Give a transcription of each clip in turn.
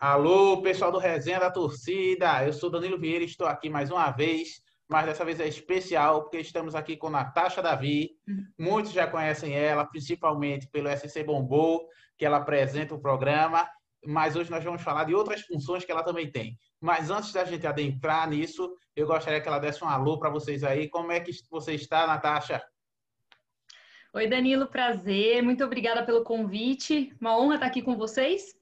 Alô, pessoal do Resenha da Torcida. Eu sou Danilo Vieira e estou aqui mais uma vez, mas dessa vez é especial porque estamos aqui com Natasha Davi. Muitos já conhecem ela, principalmente pelo SC Bombô, que ela apresenta o programa, mas hoje nós vamos falar de outras funções que ela também tem. Mas antes da gente adentrar nisso, eu gostaria que ela desse um alô para vocês aí. Como é que você está, Natasha? Oi, Danilo, prazer. Muito obrigada pelo convite. Uma honra estar aqui com vocês.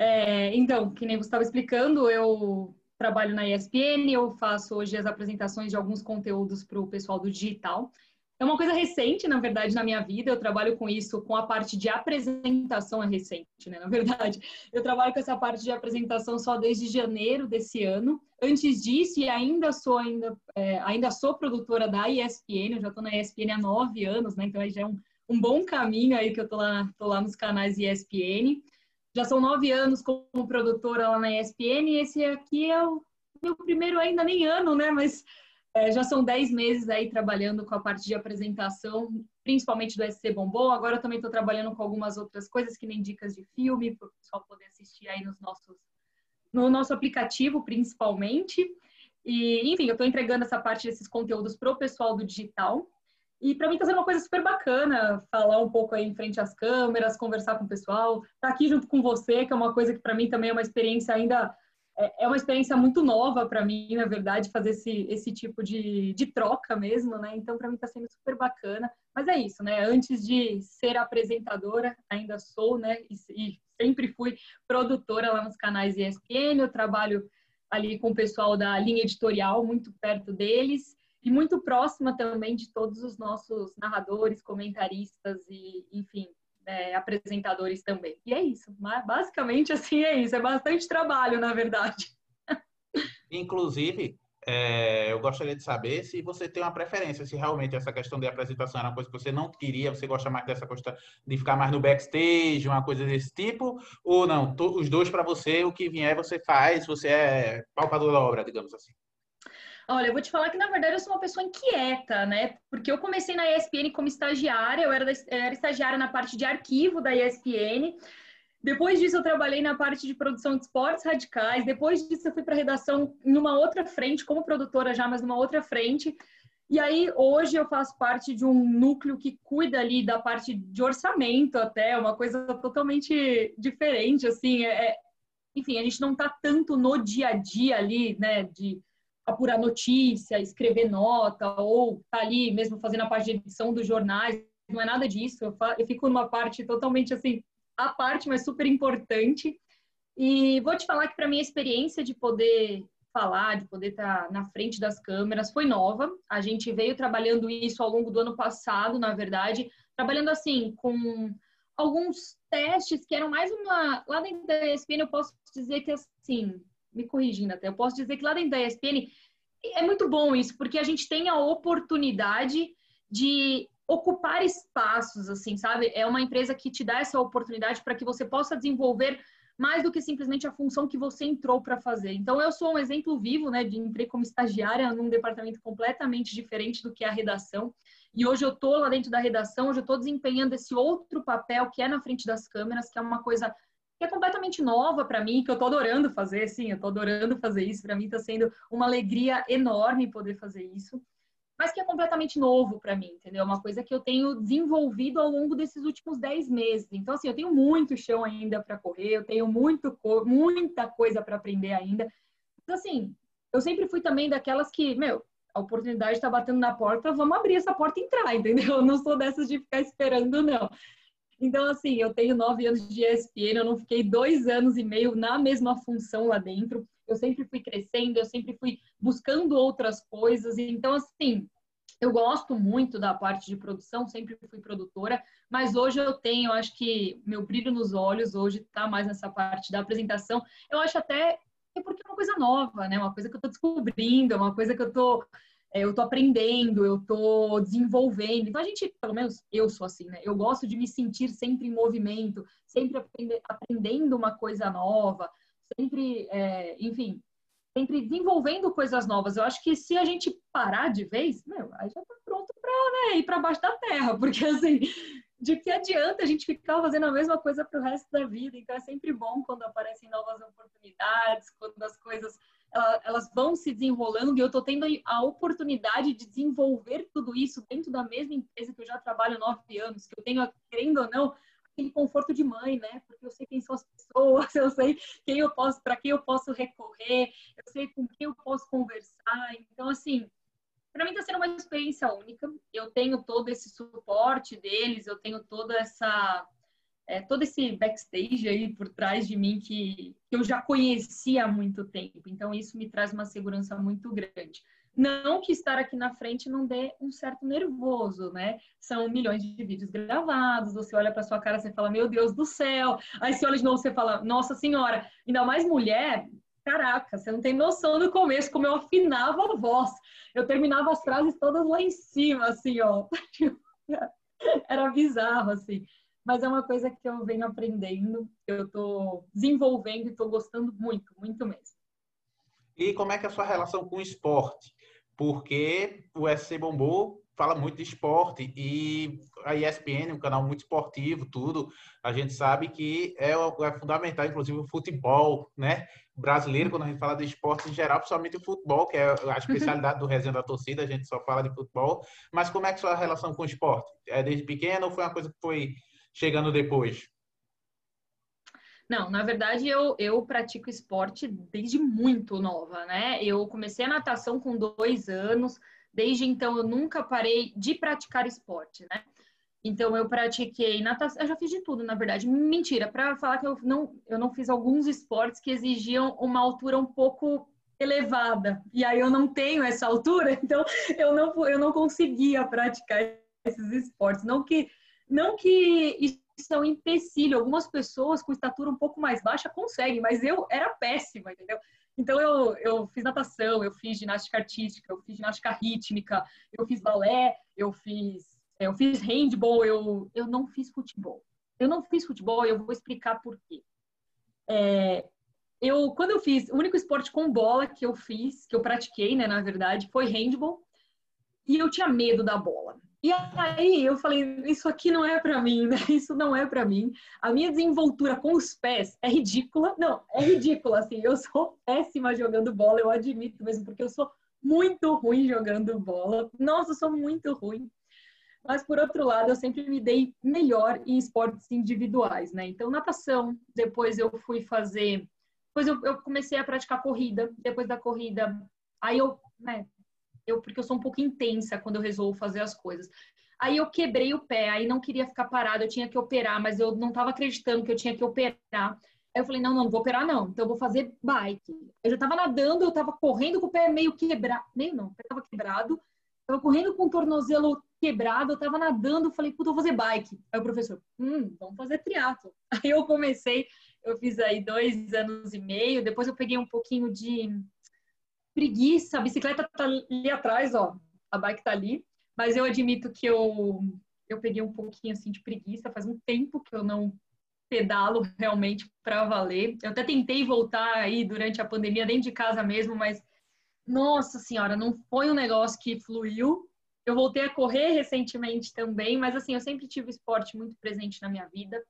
É, então, que nem você estava explicando, eu trabalho na ESPN, eu faço hoje as apresentações de alguns conteúdos para o pessoal do digital. É uma coisa recente, na verdade, na minha vida. Eu trabalho com isso, com a parte de apresentação é recente, né? Na verdade, eu trabalho com essa parte de apresentação só desde janeiro desse ano. Antes disso, e ainda sou ainda, é, ainda sou produtora da ESPN. Eu já estou na ESPN há nove anos, né? Então aí já é um, um bom caminho aí que eu tô lá, tô lá nos canais ESPN. Já são nove anos como produtora lá na ESPN e esse aqui é o meu primeiro ainda nem ano, né? Mas é, já são dez meses aí trabalhando com a parte de apresentação, principalmente do SC Bombom. Agora eu também estou trabalhando com algumas outras coisas, que nem dicas de filme, para o pessoal poder assistir aí nos nossos, no nosso aplicativo, principalmente. E, enfim, eu estou entregando essa parte desses conteúdos para o pessoal do digital. E para mim está sendo uma coisa super bacana falar um pouco aí em frente às câmeras, conversar com o pessoal, estar tá aqui junto com você, que é uma coisa que para mim também é uma experiência ainda é uma experiência muito nova para mim, na verdade, fazer esse, esse tipo de, de troca mesmo, né? Então, para mim está sendo super bacana. Mas é isso, né? Antes de ser apresentadora, ainda sou, né? E, e sempre fui produtora lá nos canais ESPN. Eu trabalho ali com o pessoal da linha editorial, muito perto deles e muito próxima também de todos os nossos narradores, comentaristas e, enfim, é, apresentadores também. E é isso, basicamente assim é isso, é bastante trabalho, na verdade. Inclusive, é, eu gostaria de saber se você tem uma preferência, se realmente essa questão de apresentação era uma coisa que você não queria, você gosta mais dessa coisa de ficar mais no backstage, uma coisa desse tipo, ou não? Os dois para você, o que vier você faz, você é palpador da obra, digamos assim. Olha, eu vou te falar que, na verdade, eu sou uma pessoa inquieta, né? Porque eu comecei na ESPN como estagiária, eu era, da, era estagiária na parte de arquivo da ESPN. Depois disso, eu trabalhei na parte de produção de esportes radicais. Depois disso, eu fui para redação numa outra frente, como produtora já, mas numa outra frente. E aí, hoje, eu faço parte de um núcleo que cuida ali da parte de orçamento até, uma coisa totalmente diferente, assim. É, enfim, a gente não está tanto no dia a dia ali, né, de apurar notícia, escrever nota, ou tá ali mesmo fazendo a parte de edição dos jornais, não é nada disso. Eu, eu fico numa parte totalmente assim, a parte, mas super importante. E vou te falar que para mim a experiência de poder falar, de poder estar tá na frente das câmeras foi nova. A gente veio trabalhando isso ao longo do ano passado, na verdade, trabalhando assim com alguns testes que eram mais uma lá dentro da ESPN eu posso dizer que assim me corrigindo até, eu posso dizer que lá dentro da ESPN é muito bom isso, porque a gente tem a oportunidade de ocupar espaços, assim, sabe? É uma empresa que te dá essa oportunidade para que você possa desenvolver mais do que simplesmente a função que você entrou para fazer. Então, eu sou um exemplo vivo, né, de entrei como estagiária num departamento completamente diferente do que é a redação. E hoje eu estou lá dentro da redação, hoje eu estou desempenhando esse outro papel que é na frente das câmeras, que é uma coisa que é completamente nova para mim, que eu tô adorando fazer, sim, eu tô adorando fazer isso, para mim está sendo uma alegria enorme poder fazer isso, mas que é completamente novo para mim, entendeu? Uma coisa que eu tenho desenvolvido ao longo desses últimos 10 meses. Então, assim, eu tenho muito chão ainda para correr, eu tenho muito, muita coisa para aprender ainda. Então, assim, eu sempre fui também daquelas que, meu, a oportunidade está batendo na porta, vamos abrir essa porta e entrar, entendeu? Eu não sou dessas de ficar esperando, não. Então, assim, eu tenho nove anos de ESPN, eu não fiquei dois anos e meio na mesma função lá dentro. Eu sempre fui crescendo, eu sempre fui buscando outras coisas. Então, assim, Eu gosto muito da parte de produção, sempre fui produtora, mas hoje eu tenho, acho que meu brilho nos olhos hoje está mais nessa parte da apresentação. Eu acho até é porque é uma coisa nova, né? Uma coisa que eu estou descobrindo, é uma coisa que eu é, eu tô aprendendo, eu tô desenvolvendo. Então a gente, pelo menos eu sou assim, né? Eu gosto de me sentir sempre em movimento, sempre aprendendo uma coisa nova, sempre, é, enfim, sempre desenvolvendo coisas novas. Eu acho que se a gente parar de vez, meu, aí já tá pronto para né, ir para baixo da terra, porque assim, de que adianta a gente ficar fazendo a mesma coisa para o resto da vida? Então é sempre bom quando aparecem novas oportunidades, quando as coisas elas vão se desenrolando e eu estou tendo a oportunidade de desenvolver tudo isso dentro da mesma empresa que eu já trabalho nove anos, que eu tenho, querendo ou não, aquele conforto de mãe, né? Porque eu sei quem são as pessoas, eu sei quem eu posso, para quem eu posso recorrer, eu sei com quem eu posso conversar. Então, assim, para mim está sendo uma experiência única. Eu tenho todo esse suporte deles, eu tenho toda essa é, todo esse backstage aí por trás de mim que, que eu já conhecia há muito tempo. Então isso me traz uma segurança muito grande. Não que estar aqui na frente não dê um certo nervoso, né? São milhões de vídeos gravados, você olha para sua cara, você fala, meu Deus do céu. Aí você olha de novo, você fala, nossa senhora. Ainda mais mulher, caraca, você não tem noção do começo, como eu afinava a voz. Eu terminava as frases todas lá em cima, assim, ó. Era bizarro, assim. Mas é uma coisa que eu venho aprendendo, que eu tô desenvolvendo e tô gostando muito, muito mesmo. E como é que é a sua relação com o esporte? Porque o SC bombou fala muito de esporte e a ESPN, um canal muito esportivo, tudo, a gente sabe que é, é fundamental, inclusive o futebol, né? Brasileiro, quando a gente fala de esporte em geral, principalmente o futebol, que é a especialidade do resenha da torcida, a gente só fala de futebol. Mas como é que é a sua relação com o esporte? É desde pequeno ou foi uma coisa que foi chegando depois? Não, na verdade eu, eu pratico esporte desde muito nova, né? Eu comecei a natação com dois anos, Desde então, eu nunca parei de praticar esporte, né? Então, eu pratiquei natação, eu já fiz de tudo, na verdade. Mentira, para falar que eu não, eu não fiz alguns esportes que exigiam uma altura um pouco elevada. E aí eu não tenho essa altura, então eu não, eu não conseguia praticar esses esportes. Não que, não que isso é um empecilho. Algumas pessoas com estatura um pouco mais baixa conseguem, mas eu era péssima, entendeu? Então, eu, eu fiz natação, eu fiz ginástica artística, eu fiz ginástica rítmica, eu fiz balé, eu fiz, eu fiz handball, eu, eu não fiz futebol. Eu não fiz futebol e eu vou explicar por quê. É, eu, quando eu fiz, o único esporte com bola que eu fiz, que eu pratiquei, né, na verdade, foi handball. E eu tinha medo da bola. E aí eu falei, isso aqui não é para mim, né? Isso não é para mim. A minha desenvoltura com os pés é ridícula. Não, é ridícula, assim. Eu sou péssima jogando bola, eu admito mesmo, porque eu sou muito ruim jogando bola. Nossa, eu sou muito ruim. Mas, por outro lado, eu sempre me dei melhor em esportes individuais, né? Então, natação, depois eu fui fazer... Depois eu, eu comecei a praticar corrida. Depois da corrida, aí eu né, eu, porque eu sou um pouco intensa quando eu resolvo fazer as coisas. Aí eu quebrei o pé, aí não queria ficar parada, eu tinha que operar, mas eu não estava acreditando que eu tinha que operar. Aí eu falei, não, não, não vou operar não, então eu vou fazer bike. Eu já estava nadando, eu estava correndo com o pé meio quebrado, meio não, o pé estava quebrado, estava correndo com o tornozelo quebrado, eu estava nadando, falei, puta, eu vou fazer bike. Aí o professor, hum, vamos fazer triatlo. Aí eu comecei, eu fiz aí dois anos e meio, depois eu peguei um pouquinho de preguiça, a bicicleta tá ali atrás, ó, a bike tá ali, mas eu admito que eu eu peguei um pouquinho assim de preguiça, faz um tempo que eu não pedalo realmente para valer. Eu até tentei voltar aí durante a pandemia dentro de casa mesmo, mas nossa senhora, não foi um negócio que fluiu. Eu voltei a correr recentemente também, mas assim, eu sempre tive esporte muito presente na minha vida.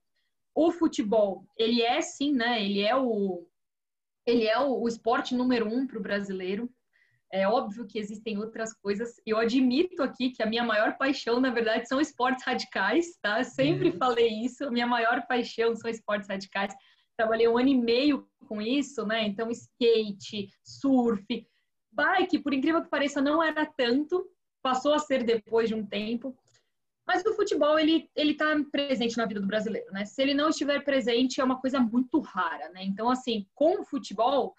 O futebol, ele é sim, né? Ele é o ele é o, o esporte número um para o brasileiro. É óbvio que existem outras coisas. Eu admito aqui que a minha maior paixão, na verdade, são esportes radicais, tá? Eu sempre uhum. falei isso. A minha maior paixão são esportes radicais. Trabalhei um ano e meio com isso, né? Então, skate, surf, bike, por incrível que pareça, não era tanto. Passou a ser depois de um tempo. Mas o futebol, ele ele está presente na vida do brasileiro, né? Se ele não estiver presente, é uma coisa muito rara, né? Então, assim, com o futebol,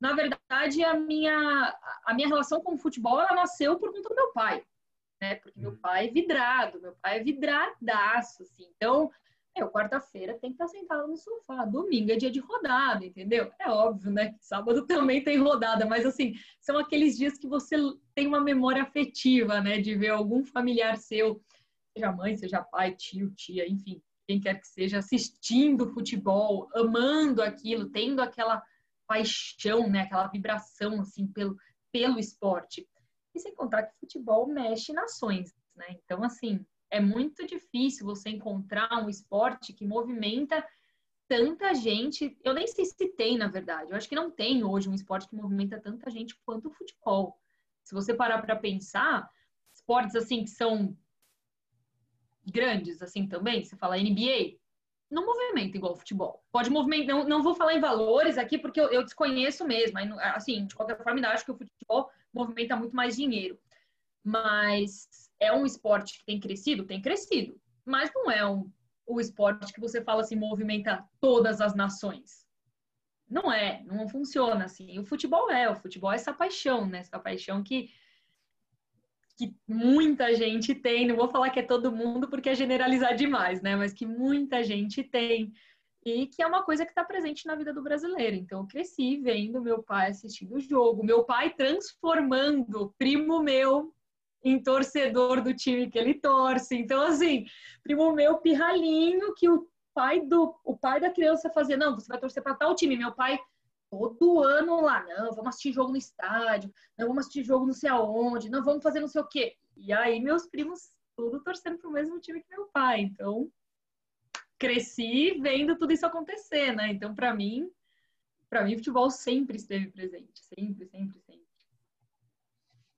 na verdade, a minha, a minha relação com o futebol, ela nasceu por conta do meu pai. né? Porque meu pai é vidrado, meu pai é vidradaço, assim. Então, eu, quarta-feira tem que estar sentado no sofá. Domingo é dia de rodada, entendeu? É óbvio, né? Sábado também tem rodada, mas assim, são aqueles dias que você tem uma memória afetiva, né? De ver algum familiar seu, seja mãe, seja pai, tio, tia, enfim, quem quer que seja, assistindo futebol, amando aquilo, tendo aquela paixão, né? Aquela vibração, assim, pelo, pelo esporte. E sem contar que futebol mexe nações, né? Então, assim, é muito difícil você encontrar um esporte que movimenta tanta gente. Eu nem sei se tem, na verdade. Eu acho que não tem hoje um esporte que movimenta tanta gente quanto o futebol. Se você parar para pensar, esportes assim que são grandes assim também, você fala NBA, não movimenta igual futebol. Pode movimentar, não, não vou falar em valores aqui porque eu, eu desconheço mesmo. Assim, de qualquer forma, ainda acho que o futebol movimenta muito mais dinheiro. Mas é um esporte que tem crescido? Tem crescido. Mas não é um, o esporte que você fala assim, movimenta todas as nações. Não é, não funciona assim. O futebol é, o futebol é essa paixão, né? Essa paixão que, que muita gente tem. Não vou falar que é todo mundo porque é generalizar demais, né? Mas que muita gente tem. E que é uma coisa que está presente na vida do brasileiro. Então, eu cresci vendo meu pai assistindo o jogo, meu pai transformando primo meu em torcedor do time que ele torce. Então, assim, primo meu pirralhinho que o pai do o pai da criança fazia, não, você vai torcer para tal time. Meu pai todo ano lá, não, vamos assistir jogo no estádio, não vamos assistir jogo não sei aonde, não vamos fazer não sei o quê. E aí meus primos tudo torcendo pro mesmo time que meu pai. Então, cresci vendo tudo isso acontecer, né? Então, para mim, para mim futebol sempre esteve presente, sempre, sempre, sempre.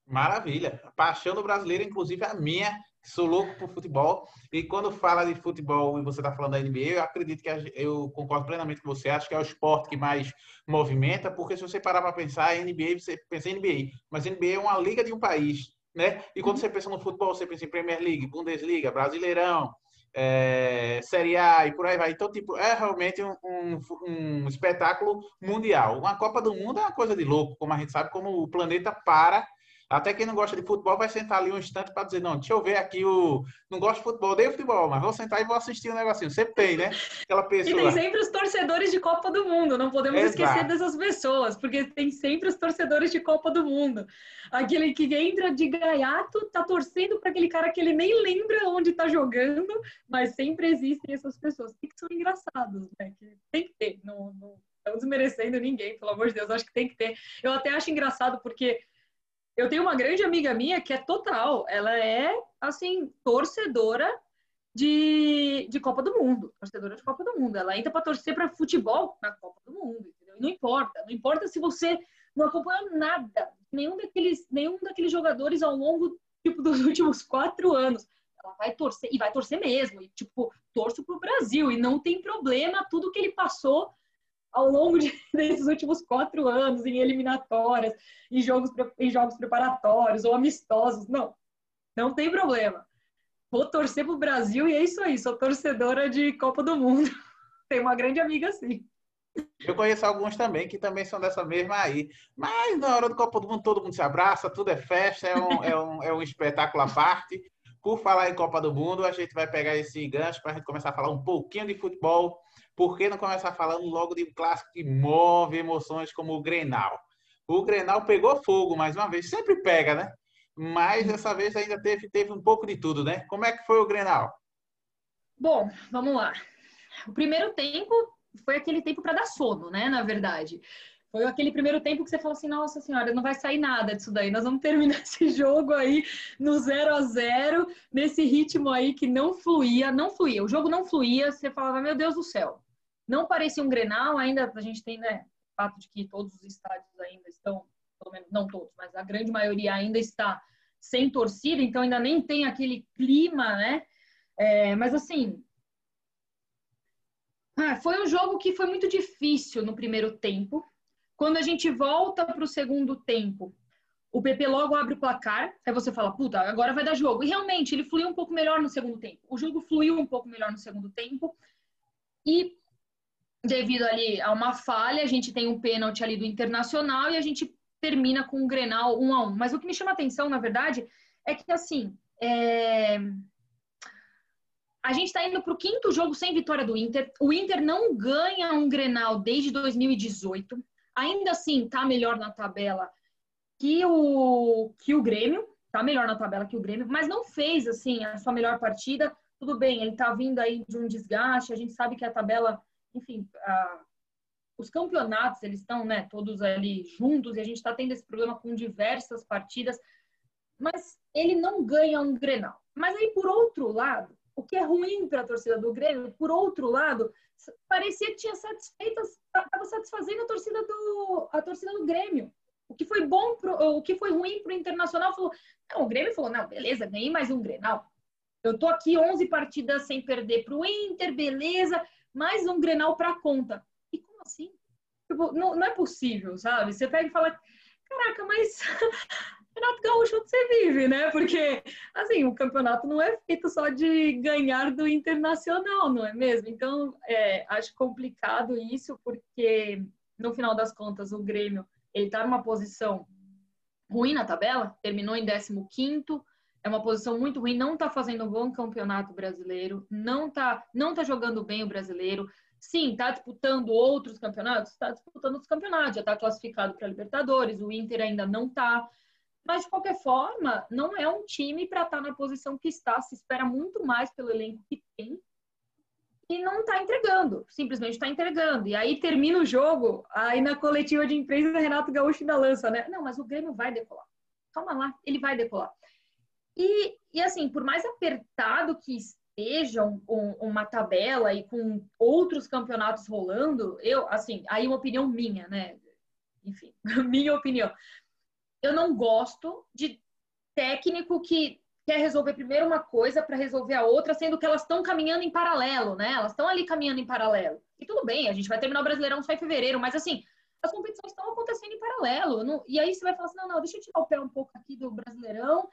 Maravilha. A paixão do brasileiro, inclusive a minha, sou louco por futebol. E quando fala de futebol e você está falando da NBA, eu acredito que eu concordo plenamente com você. Acho que é o esporte que mais movimenta, porque se você parar para pensar, NBA, você pensa em NBA, mas NBA é uma liga de um país, né? E quando você pensa no futebol, você pensa em Premier League, Bundesliga, Brasileirão, é, Série A e por aí vai. Então, tipo, é realmente um, um, um espetáculo mundial. Uma Copa do Mundo é uma coisa de louco, como a gente sabe, como o planeta para até quem não gosta de futebol vai sentar ali um instante para dizer, não, deixa eu ver aqui o. Não gosto de futebol, odeio futebol, mas vou sentar e vou assistir um negocinho. Sempre tem, né? Aquela pessoa. E tem sempre os torcedores de Copa do Mundo, não podemos Exato. esquecer dessas pessoas, porque tem sempre os torcedores de Copa do Mundo. Aquele que entra de gaiato, tá torcendo para aquele cara que ele nem lembra onde tá jogando, mas sempre existem essas pessoas. Que são engraçados, né? Que tem que ter. Não, não estão desmerecendo ninguém, pelo amor de Deus, acho que tem que ter. Eu até acho engraçado porque eu tenho uma grande amiga minha que é total, ela é, assim, torcedora de, de Copa do Mundo, torcedora de Copa do Mundo. Ela entra para torcer para futebol na Copa do Mundo, entendeu? não importa, não importa se você não acompanha nada, nenhum daqueles, nenhum daqueles jogadores ao longo tipo, dos últimos quatro anos. Ela vai torcer, e vai torcer mesmo, e tipo, torço pro Brasil, e não tem problema tudo que ele passou ao longo de, desses últimos quatro anos, em eliminatórias, em jogos, em jogos preparatórios ou amistosos. Não, não tem problema. Vou torcer pro Brasil e é isso aí. Sou torcedora de Copa do Mundo. Tenho uma grande amiga assim. Eu conheço alguns também que também são dessa mesma aí. Mas na hora do Copa do Mundo todo mundo se abraça, tudo é festa, é um, é um, é um espetáculo à parte. Por falar em Copa do Mundo, a gente vai pegar esse gancho para a gente começar a falar um pouquinho de futebol por que não começar falando logo de um clássico que move emoções como o Grenal? O Grenal pegou fogo mais uma vez, sempre pega, né? Mas dessa vez ainda teve, teve um pouco de tudo, né? Como é que foi o Grenal? Bom, vamos lá. O primeiro tempo foi aquele tempo para dar sono, né? Na verdade. Foi aquele primeiro tempo que você falou assim: nossa senhora, não vai sair nada disso daí. Nós vamos terminar esse jogo aí no 0 a 0 nesse ritmo aí que não fluía, não fluía. O jogo não fluía. Você falava: meu Deus do céu, não parecia um Grenal, ainda a gente tem, né, o fato de que todos os estádios ainda estão, pelo menos não todos, mas a grande maioria ainda está sem torcida, então ainda nem tem aquele clima, né? É, mas assim, ah, foi um jogo que foi muito difícil no primeiro tempo. Quando a gente volta para o segundo tempo, o PP logo abre o placar, aí você fala, puta, agora vai dar jogo. E realmente, ele fluiu um pouco melhor no segundo tempo. O jogo fluiu um pouco melhor no segundo tempo. E devido ali a uma falha, a gente tem um pênalti ali do Internacional e a gente termina com um Grenal um a um. Mas o que me chama atenção, na verdade, é que assim, É... A gente está indo para o quinto jogo sem vitória do Inter. O Inter não ganha um Grenal desde 2018. Ainda assim, está melhor na tabela que o, que o Grêmio. Está melhor na tabela que o Grêmio, mas não fez assim a sua melhor partida. Tudo bem, ele está vindo aí de um desgaste. A gente sabe que a tabela, enfim, a, os campeonatos eles estão, né, todos ali juntos e a gente está tendo esse problema com diversas partidas. Mas ele não ganha um Grenal. Mas aí, por outro lado, o que é ruim para a torcida do Grêmio, por outro lado, parecia que tinha satisfeito, estava satisfazendo a torcida do a torcida do Grêmio. O que foi bom, pro, o que foi ruim para o Internacional falou, não, o Grêmio falou, não, beleza, ganhei mais um Grenal. Eu tô aqui 11 partidas sem perder para o Inter, beleza, mais um Grenal para conta. E como assim? Tipo, não, não é possível, sabe? Você pega e fala, caraca, mas Renato Gaúcho onde você vive, né? Porque, assim, o campeonato não é feito só de ganhar do internacional, não é mesmo? Então, é, acho complicado isso, porque, no final das contas, o Grêmio, ele tá numa posição ruim na tabela, terminou em 15º, é uma posição muito ruim, não tá fazendo um bom campeonato brasileiro, não tá, não tá jogando bem o brasileiro, Sim, está disputando outros campeonatos? Está disputando outros campeonatos, já está classificado para Libertadores, o Inter ainda não está. Mas, de qualquer forma, não é um time para estar tá na posição que está. Se espera muito mais pelo elenco que tem e não está entregando. Simplesmente está entregando. E aí termina o jogo, aí na coletiva de imprensa, Renato Gaúcho da lança, né? Não, mas o Grêmio vai decolar. Calma lá, ele vai decolar. E, e assim, por mais apertado que estejam com uma tabela e com outros campeonatos rolando, eu, assim, aí uma opinião minha, né? Enfim, minha opinião eu não gosto de técnico que quer resolver primeiro uma coisa para resolver a outra, sendo que elas estão caminhando em paralelo, né? Elas estão ali caminhando em paralelo. E tudo bem, a gente vai terminar o Brasileirão só em fevereiro, mas assim, as competições estão acontecendo em paralelo. Não... E aí você vai falar assim, não, não, deixa eu tirar o pé um pouco aqui do Brasileirão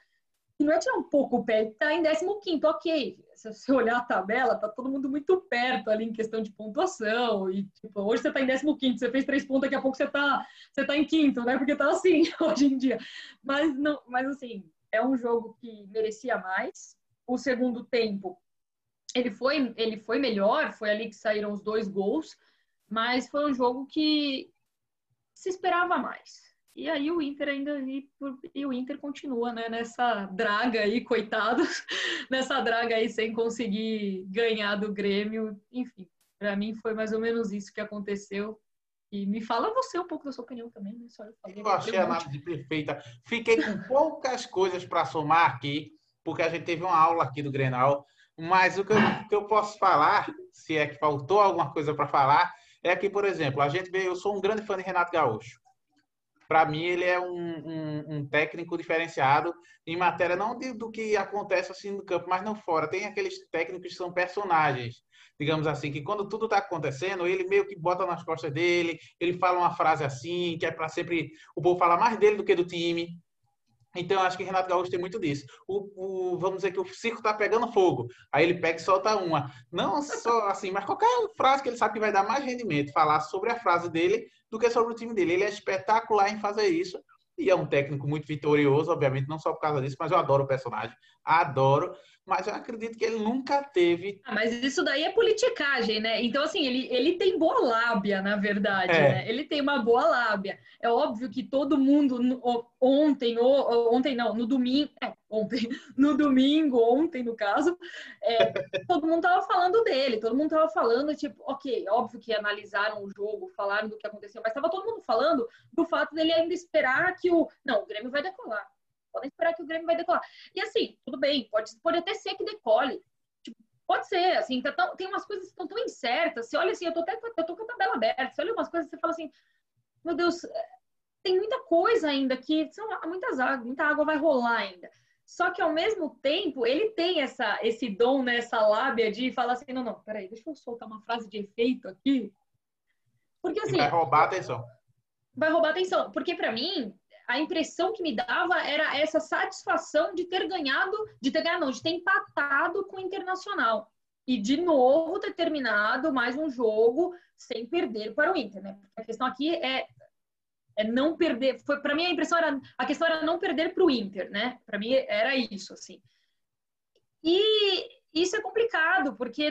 e não é tirar um pouco o pé, tá em 15, ok. Se você olhar a tabela, tá todo mundo muito perto ali em questão de pontuação. E, tipo, hoje você tá em 15, você fez três pontos, daqui a pouco você tá, você tá em quinto, né? Porque tá assim hoje em dia. Mas, não, mas assim, é um jogo que merecia mais. O segundo tempo, ele foi, ele foi melhor, foi ali que saíram os dois gols, mas foi um jogo que se esperava mais. E aí o Inter ainda e, o Inter continua né, nessa draga aí, coitados, nessa draga aí sem conseguir ganhar do Grêmio. Enfim, para mim foi mais ou menos isso que aconteceu. E me fala você um pouco da sua opinião também, né? Só eu, falei, eu achei a análise perfeita. Fiquei com poucas coisas para somar aqui, porque a gente teve uma aula aqui do Grenal. Mas o que eu, que eu posso falar, se é que faltou alguma coisa para falar, é que, por exemplo, a gente vê, eu sou um grande fã de Renato Gaúcho para mim ele é um, um, um, técnico diferenciado em matéria não de, do que acontece assim no campo, mas não fora. Tem aqueles técnicos que são personagens, digamos assim, que quando tudo está acontecendo, ele meio que bota nas costas dele, ele fala uma frase assim, que é para sempre o povo falar mais dele do que do time. Então, acho que Renato Gaúcho tem muito disso. O, o vamos dizer que o circo está pegando fogo. Aí ele pega e solta uma. Não só assim, mas qualquer frase que ele sabe que vai dar mais rendimento, falar sobre a frase dele do que sobre o time dele. Ele é espetacular em fazer isso. E é um técnico muito vitorioso, obviamente, não só por causa disso, mas eu adoro o personagem. Adoro mas eu acredito que ele nunca teve. Ah, mas isso daí é politicagem, né? Então, assim, ele, ele tem boa lábia, na verdade, é. né? Ele tem uma boa lábia. É óbvio que todo mundo ontem, ou, ontem não, no domingo, é, ontem, no domingo, ontem, no caso, é, todo mundo tava falando dele, todo mundo tava falando, tipo, ok, óbvio que analisaram o jogo, falaram do que aconteceu, mas tava todo mundo falando do fato dele ainda esperar que o. Não, o Grêmio vai decolar podem esperar que o Grêmio vai decolar. E assim, tudo bem, pode, pode até ser que decole. Tipo, pode ser, assim, tá tão, tem umas coisas que estão tão incertas. Você olha assim, eu tô até eu tô com a tabela aberta, você olha umas coisas e você fala assim, meu Deus, tem muita coisa ainda que são muitas águas, muita água vai rolar ainda. Só que ao mesmo tempo, ele tem essa, esse dom, né, essa lábia de falar assim, não, não, peraí, deixa eu soltar uma frase de efeito aqui. Porque assim. Vai roubar a atenção. Vai roubar a atenção. Porque para mim, a impressão que me dava era essa satisfação de ter ganhado, de ter ganhado, não, de ter empatado com o Internacional. E de novo ter terminado mais um jogo sem perder para o Inter, né? Porque a questão aqui é, é não perder. Foi para mim a impressão era a questão era não perder para o Inter, né? Para mim era isso assim. E isso é complicado, porque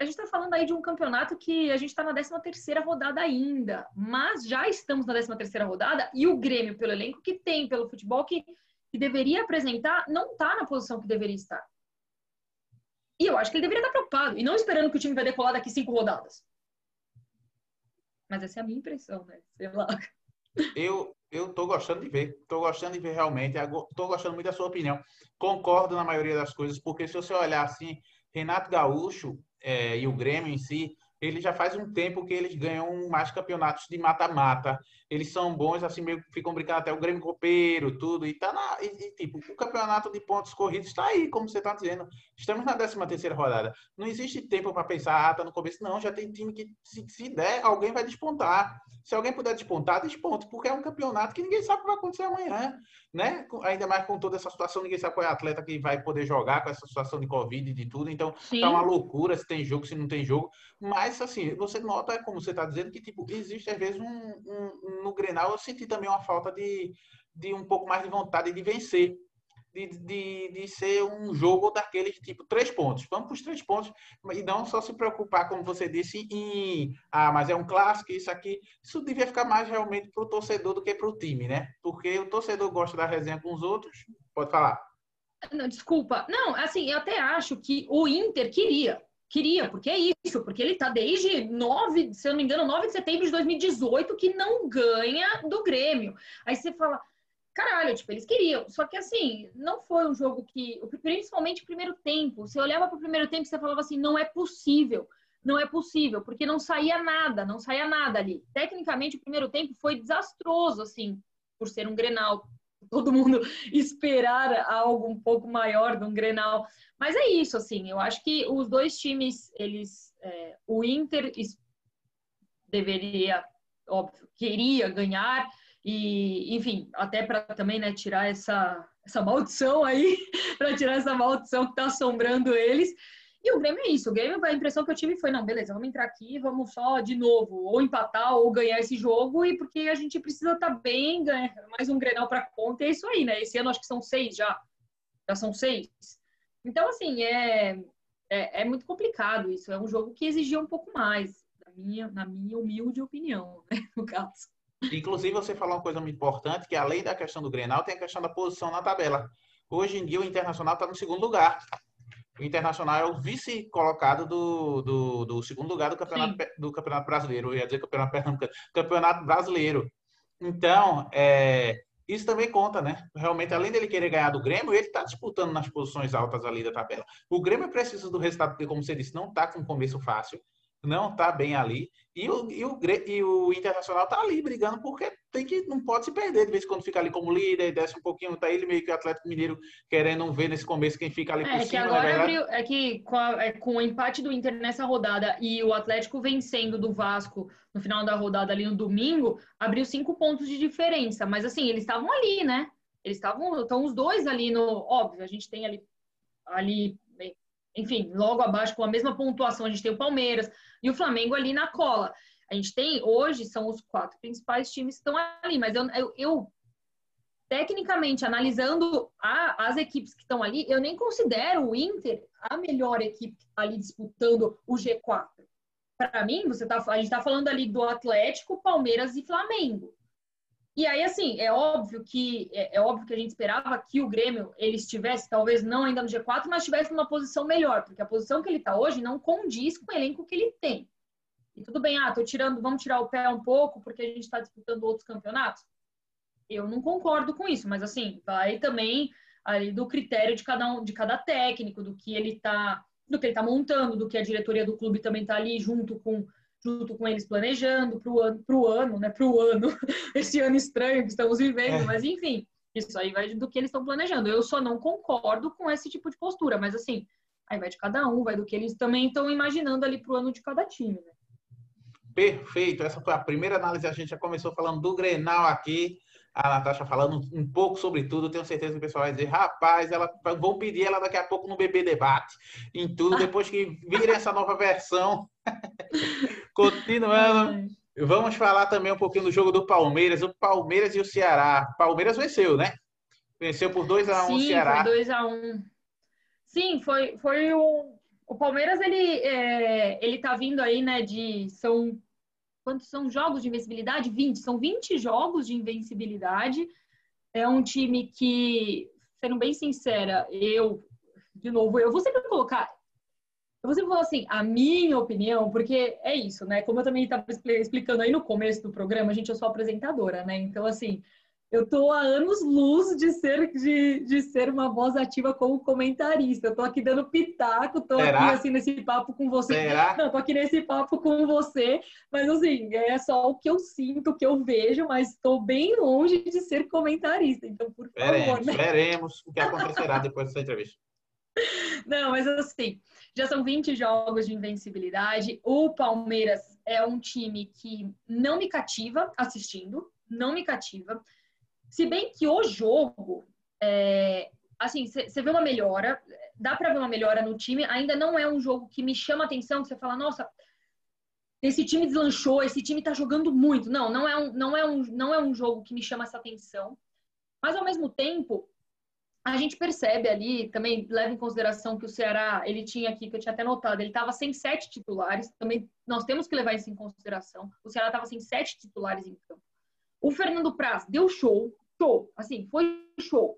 a gente está falando aí de um campeonato que a gente está na 13 terceira rodada ainda, mas já estamos na 13 terceira rodada e o Grêmio, pelo elenco que tem, pelo futebol que, que deveria apresentar, não está na posição que deveria estar. E eu acho que ele deveria estar preocupado, e não esperando que o time vai decolar daqui cinco rodadas. Mas essa é a minha impressão, né? Sei lá. Eu, eu tô gostando de ver. Tô gostando de ver realmente. Tô gostando muito da sua opinião. Concordo na maioria das coisas, porque se você olhar assim, Renato Gaúcho é, e o Grêmio em si, ele já faz um tempo que eles ganham mais campeonatos de mata-mata. Eles são bons, assim, meio que ficam brincando até o Grêmio Copeiro, tudo. E tá na. E, e, tipo, o campeonato de pontos corridos está aí, como você está dizendo. Estamos na 13 terceira rodada. Não existe tempo para pensar, ah, tá no começo. Não, já tem time que, se, se der, alguém vai despontar. Se alguém puder despontar, desponte, porque é um campeonato que ninguém sabe o que vai acontecer amanhã, né? Ainda mais com toda essa situação, ninguém sabe qual é o atleta que vai poder jogar com essa situação de Covid e de tudo. Então, Sim. tá uma loucura se tem jogo, se não tem jogo. Mas, assim, você nota, como você está dizendo, que, tipo, existe, às vezes, um, um, no Grenal, eu senti também uma falta de, de um pouco mais de vontade de vencer de, de, de ser um jogo daqueles tipo três pontos. Vamos para os três pontos e não só se preocupar, como você disse, em ah, mas é um clássico, isso aqui. Isso devia ficar mais realmente para o torcedor do que para o time, né? Porque o torcedor gosta da resenha com os outros. Pode falar. Não, desculpa. Não, assim, eu até acho que o Inter queria. Queria, porque é isso, porque ele tá desde 9, se eu não me engano, 9 de setembro de 2018 que não ganha do Grêmio. Aí você fala, caralho, tipo, eles queriam. Só que assim, não foi um jogo que, principalmente o primeiro tempo, você olhava para o primeiro tempo e você falava assim, não é possível. Não é possível, porque não saía nada, não saía nada ali. Tecnicamente, o primeiro tempo foi desastroso, assim, por ser um Grenal. Todo mundo esperar algo um pouco maior de um Grenal. Mas é isso, assim, eu acho que os dois times, eles. É, o Inter deveria, óbvio, queria ganhar, e, enfim, até para também né, tirar essa, essa maldição aí, para tirar essa maldição que está assombrando eles. E o Grêmio é isso. O Grêmio, a impressão que eu tive foi: não, beleza, vamos entrar aqui, vamos só de novo, ou empatar ou ganhar esse jogo, e porque a gente precisa estar tá bem, ganhar mais um Grenal para conta, é isso aí, né? Esse ano acho que são seis já. Já são seis. Então, assim, é, é, é muito complicado isso. É um jogo que exigia um pouco mais, na minha, na minha humilde opinião, né, no caso. Inclusive, você falou uma coisa muito importante, que além da questão do Grenal, tem a questão da posição na tabela. Hoje em dia, o Internacional está no segundo lugar. O Internacional é o vice-colocado do, do, do, segundo lugar do campeonato, do campeonato Brasileiro. Eu ia dizer campeonato Pernambucano. Campeonato Brasileiro. Então, é, isso também conta, né? Realmente, além dele querer ganhar do Grêmio, ele está disputando nas posições altas ali da tabela. O Grêmio precisa do resultado, porque, como você disse, não está com um começo fácil não está bem ali. E o, e, o, e o Internacional está ali brigando porque tem que, não pode se perder. De vez em quando fica ali como líder, desce um pouquinho, tá ele meio que o Atlético Mineiro querendo ver nesse começo quem fica ali é, por que cima. É agora abriu, é que com, a, é, com, o empate do Inter nessa rodada e o Atlético vencendo do Vasco no final da rodada ali no domingo, abriu cinco pontos de diferença. Mas assim, eles estavam ali, né? Eles estavam, estão os dois ali no. Óbvio, a gente tem ali, ali enfim, logo abaixo com a mesma pontuação, a gente tem o Palmeiras e o Flamengo ali na cola. A gente tem, hoje, são os quatro principais times que estão ali, mas eu, eu, eu tecnicamente, analisando a, as equipes que estão ali, eu nem considero o Inter a melhor equipe que está ali disputando o G4. Para mim, você tá, a gente está falando ali do Atlético, Palmeiras e Flamengo. E aí, assim, é óbvio que é, é, óbvio que a gente esperava que o Grêmio ele estivesse, talvez não ainda no G4, mas estivesse numa posição melhor, porque a posição que ele está hoje não condiz com o elenco que ele tem. E tudo bem, ah, tô tirando, vamos tirar o pé um pouco porque a gente está disputando outros campeonatos. Eu não concordo com isso, mas assim, vai também ali do critério de cada um, de cada técnico, do que ele está, do que ele tá montando, do que a diretoria do clube também está ali junto com junto com eles planejando para o ano, pro ano, né? Para o ano, esse ano estranho que estamos vivendo, é. mas enfim, isso aí vai do que eles estão planejando. Eu só não concordo com esse tipo de postura, mas assim, aí vai de cada um, vai do que eles também estão imaginando ali para o ano de cada time, né? Perfeito, essa foi a primeira análise. A gente já começou falando do Grenal aqui. A Natasha falando um pouco sobre tudo. Tenho certeza que o pessoal vai dizer, rapaz, ela vou pedir ela daqui a pouco no Bebê Debate, em tudo, depois que virem essa nova versão. Continuando. Vamos falar também um pouquinho do jogo do Palmeiras, o Palmeiras e o Ceará. Palmeiras venceu, né? Venceu por 2x1 um o Ceará. Sim, 2x1. Sim, foi, foi o, o Palmeiras, ele, é, ele tá vindo aí, né, de, são, quantos são jogos de invencibilidade? 20, são 20 jogos de invencibilidade, é um time que, sendo bem sincera, eu, de novo, eu vou sempre colocar, eu vou sempre falar assim, a minha opinião, porque é isso, né, como eu também estava explicando aí no começo do programa, a gente, eu sou apresentadora, né, então, assim, eu tô há anos luz de ser de, de ser uma voz ativa como comentarista. Eu tô aqui dando pitaco, tô Será? aqui assim nesse papo com você. Será? Não, tô aqui nesse papo com você, mas assim, é só o que eu sinto, o que eu vejo, mas estou bem longe de ser comentarista. Então, por veremos, favor, né? Veremos o que acontecerá depois dessa entrevista. Não, mas assim, já são 20 jogos de invencibilidade. O Palmeiras é um time que não me cativa assistindo, não me cativa. Se bem que o jogo, é, assim, você vê uma melhora, dá para ver uma melhora no time, ainda não é um jogo que me chama atenção, que você fala, nossa, esse time deslanchou, esse time tá jogando muito. Não, não é um, não é um, não é um jogo que me chama essa atenção. Mas ao mesmo tempo, a gente percebe ali, também leva em consideração que o Ceará, ele tinha aqui, que eu tinha até notado, ele estava sem sete titulares, também nós temos que levar isso em consideração. O Ceará estava sem sete titulares em campo. O Fernando Praz deu show, show, assim, foi show.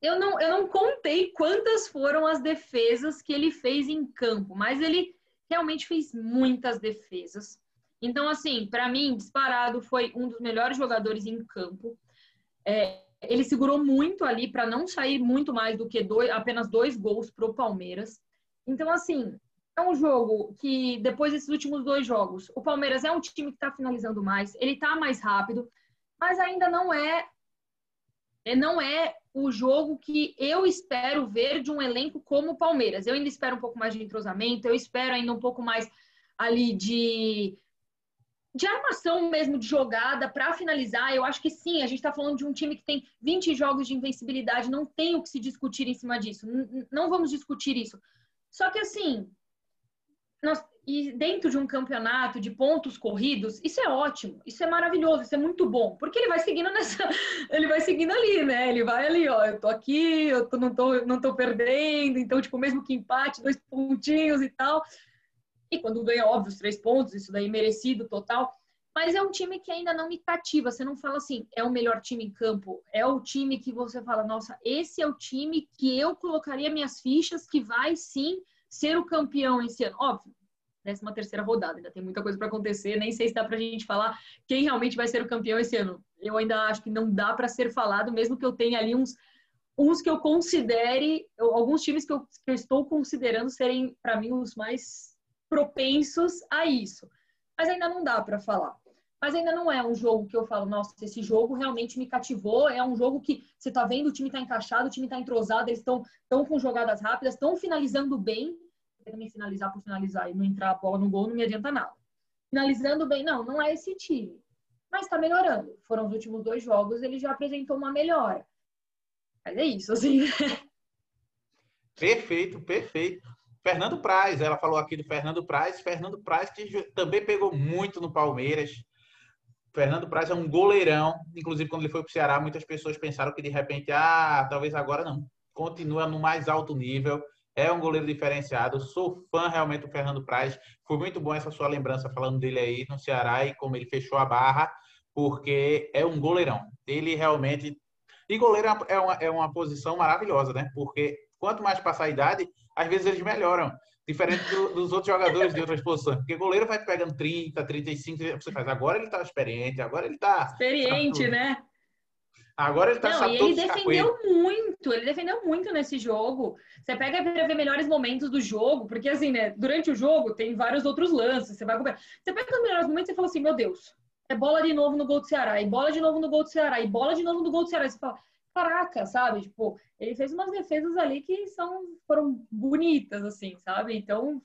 Eu não, eu não contei quantas foram as defesas que ele fez em campo, mas ele realmente fez muitas defesas. Então, assim, para mim, disparado, foi um dos melhores jogadores em campo. É, ele segurou muito ali para não sair muito mais do que dois, apenas dois gols para o Palmeiras. Então, assim, é um jogo que, depois desses últimos dois jogos, o Palmeiras é um time que está finalizando mais, ele está mais rápido, mas ainda não é, é não é o jogo que eu espero ver de um elenco como o Palmeiras. Eu ainda espero um pouco mais de entrosamento, eu espero ainda um pouco mais ali de de armação mesmo de jogada para finalizar. Eu acho que sim, a gente está falando de um time que tem 20 jogos de invencibilidade, não tem o que se discutir em cima disso. Não vamos discutir isso. Só que assim, nós, e dentro de um campeonato de pontos corridos, isso é ótimo, isso é maravilhoso, isso é muito bom, porque ele vai seguindo nessa, ele vai seguindo ali, né? Ele vai ali, ó, eu tô aqui, eu tô, não tô, não tô perdendo, então tipo mesmo que empate, dois pontinhos e tal. E quando ganha, óbvio, os três pontos, isso daí merecido total. Mas é um time que ainda não me cativa. Você não fala assim, é o melhor time em campo. É o time que você fala, nossa, esse é o time que eu colocaria minhas fichas, que vai sim ser o campeão esse ano. Óbvio, 13 terceira rodada, ainda tem muita coisa para acontecer, nem sei se dá para a gente falar quem realmente vai ser o campeão esse ano. Eu ainda acho que não dá para ser falado, mesmo que eu tenha ali uns, uns que eu considere, alguns times que eu, que eu estou considerando serem, para mim, os mais propensos a isso. Mas ainda não dá para falar. Mas ainda não é um jogo que eu falo, nossa, esse jogo realmente me cativou. É um jogo que você está vendo, o time está encaixado, o time está entrosado, eles estão com jogadas rápidas, estão finalizando bem também finalizar por finalizar e não entrar a bola no gol não me adianta nada. Finalizando bem, não, não é esse time. Mas está melhorando. Foram os últimos dois jogos, ele já apresentou uma melhora. Mas é isso, assim. Perfeito, perfeito. Fernando Praz, ela falou aqui do Fernando Praz. Fernando Praz que também pegou muito no Palmeiras. Fernando Praz é um goleirão. Inclusive, quando ele foi para o Ceará, muitas pessoas pensaram que de repente, ah, talvez agora não. Continua no mais alto nível é um goleiro diferenciado. Sou fã realmente do Fernando Praz. Foi muito bom essa sua lembrança falando dele aí no Ceará e como ele fechou a barra, porque é um goleirão. Ele realmente. E goleiro é uma, é uma posição maravilhosa, né? Porque quanto mais passar a idade, às vezes eles melhoram. Diferente do, dos outros jogadores de outras posições. Porque goleiro vai pegando 30, 35, você faz. Agora ele está experiente, agora ele está. Experiente, tá né? Agora ele tá Não, e ele defendeu muito, ele defendeu muito nesse jogo. Você pega para ver melhores momentos do jogo, porque assim, né, durante o jogo tem vários outros lances, você vai Você pega os melhores momentos e fala assim, meu Deus, é bola de novo no gol do Ceará, e bola de novo no gol do Ceará, e bola de novo no gol do Ceará. Você fala, caraca, sabe? Tipo, ele fez umas defesas ali que são, foram bonitas, assim, sabe? Então,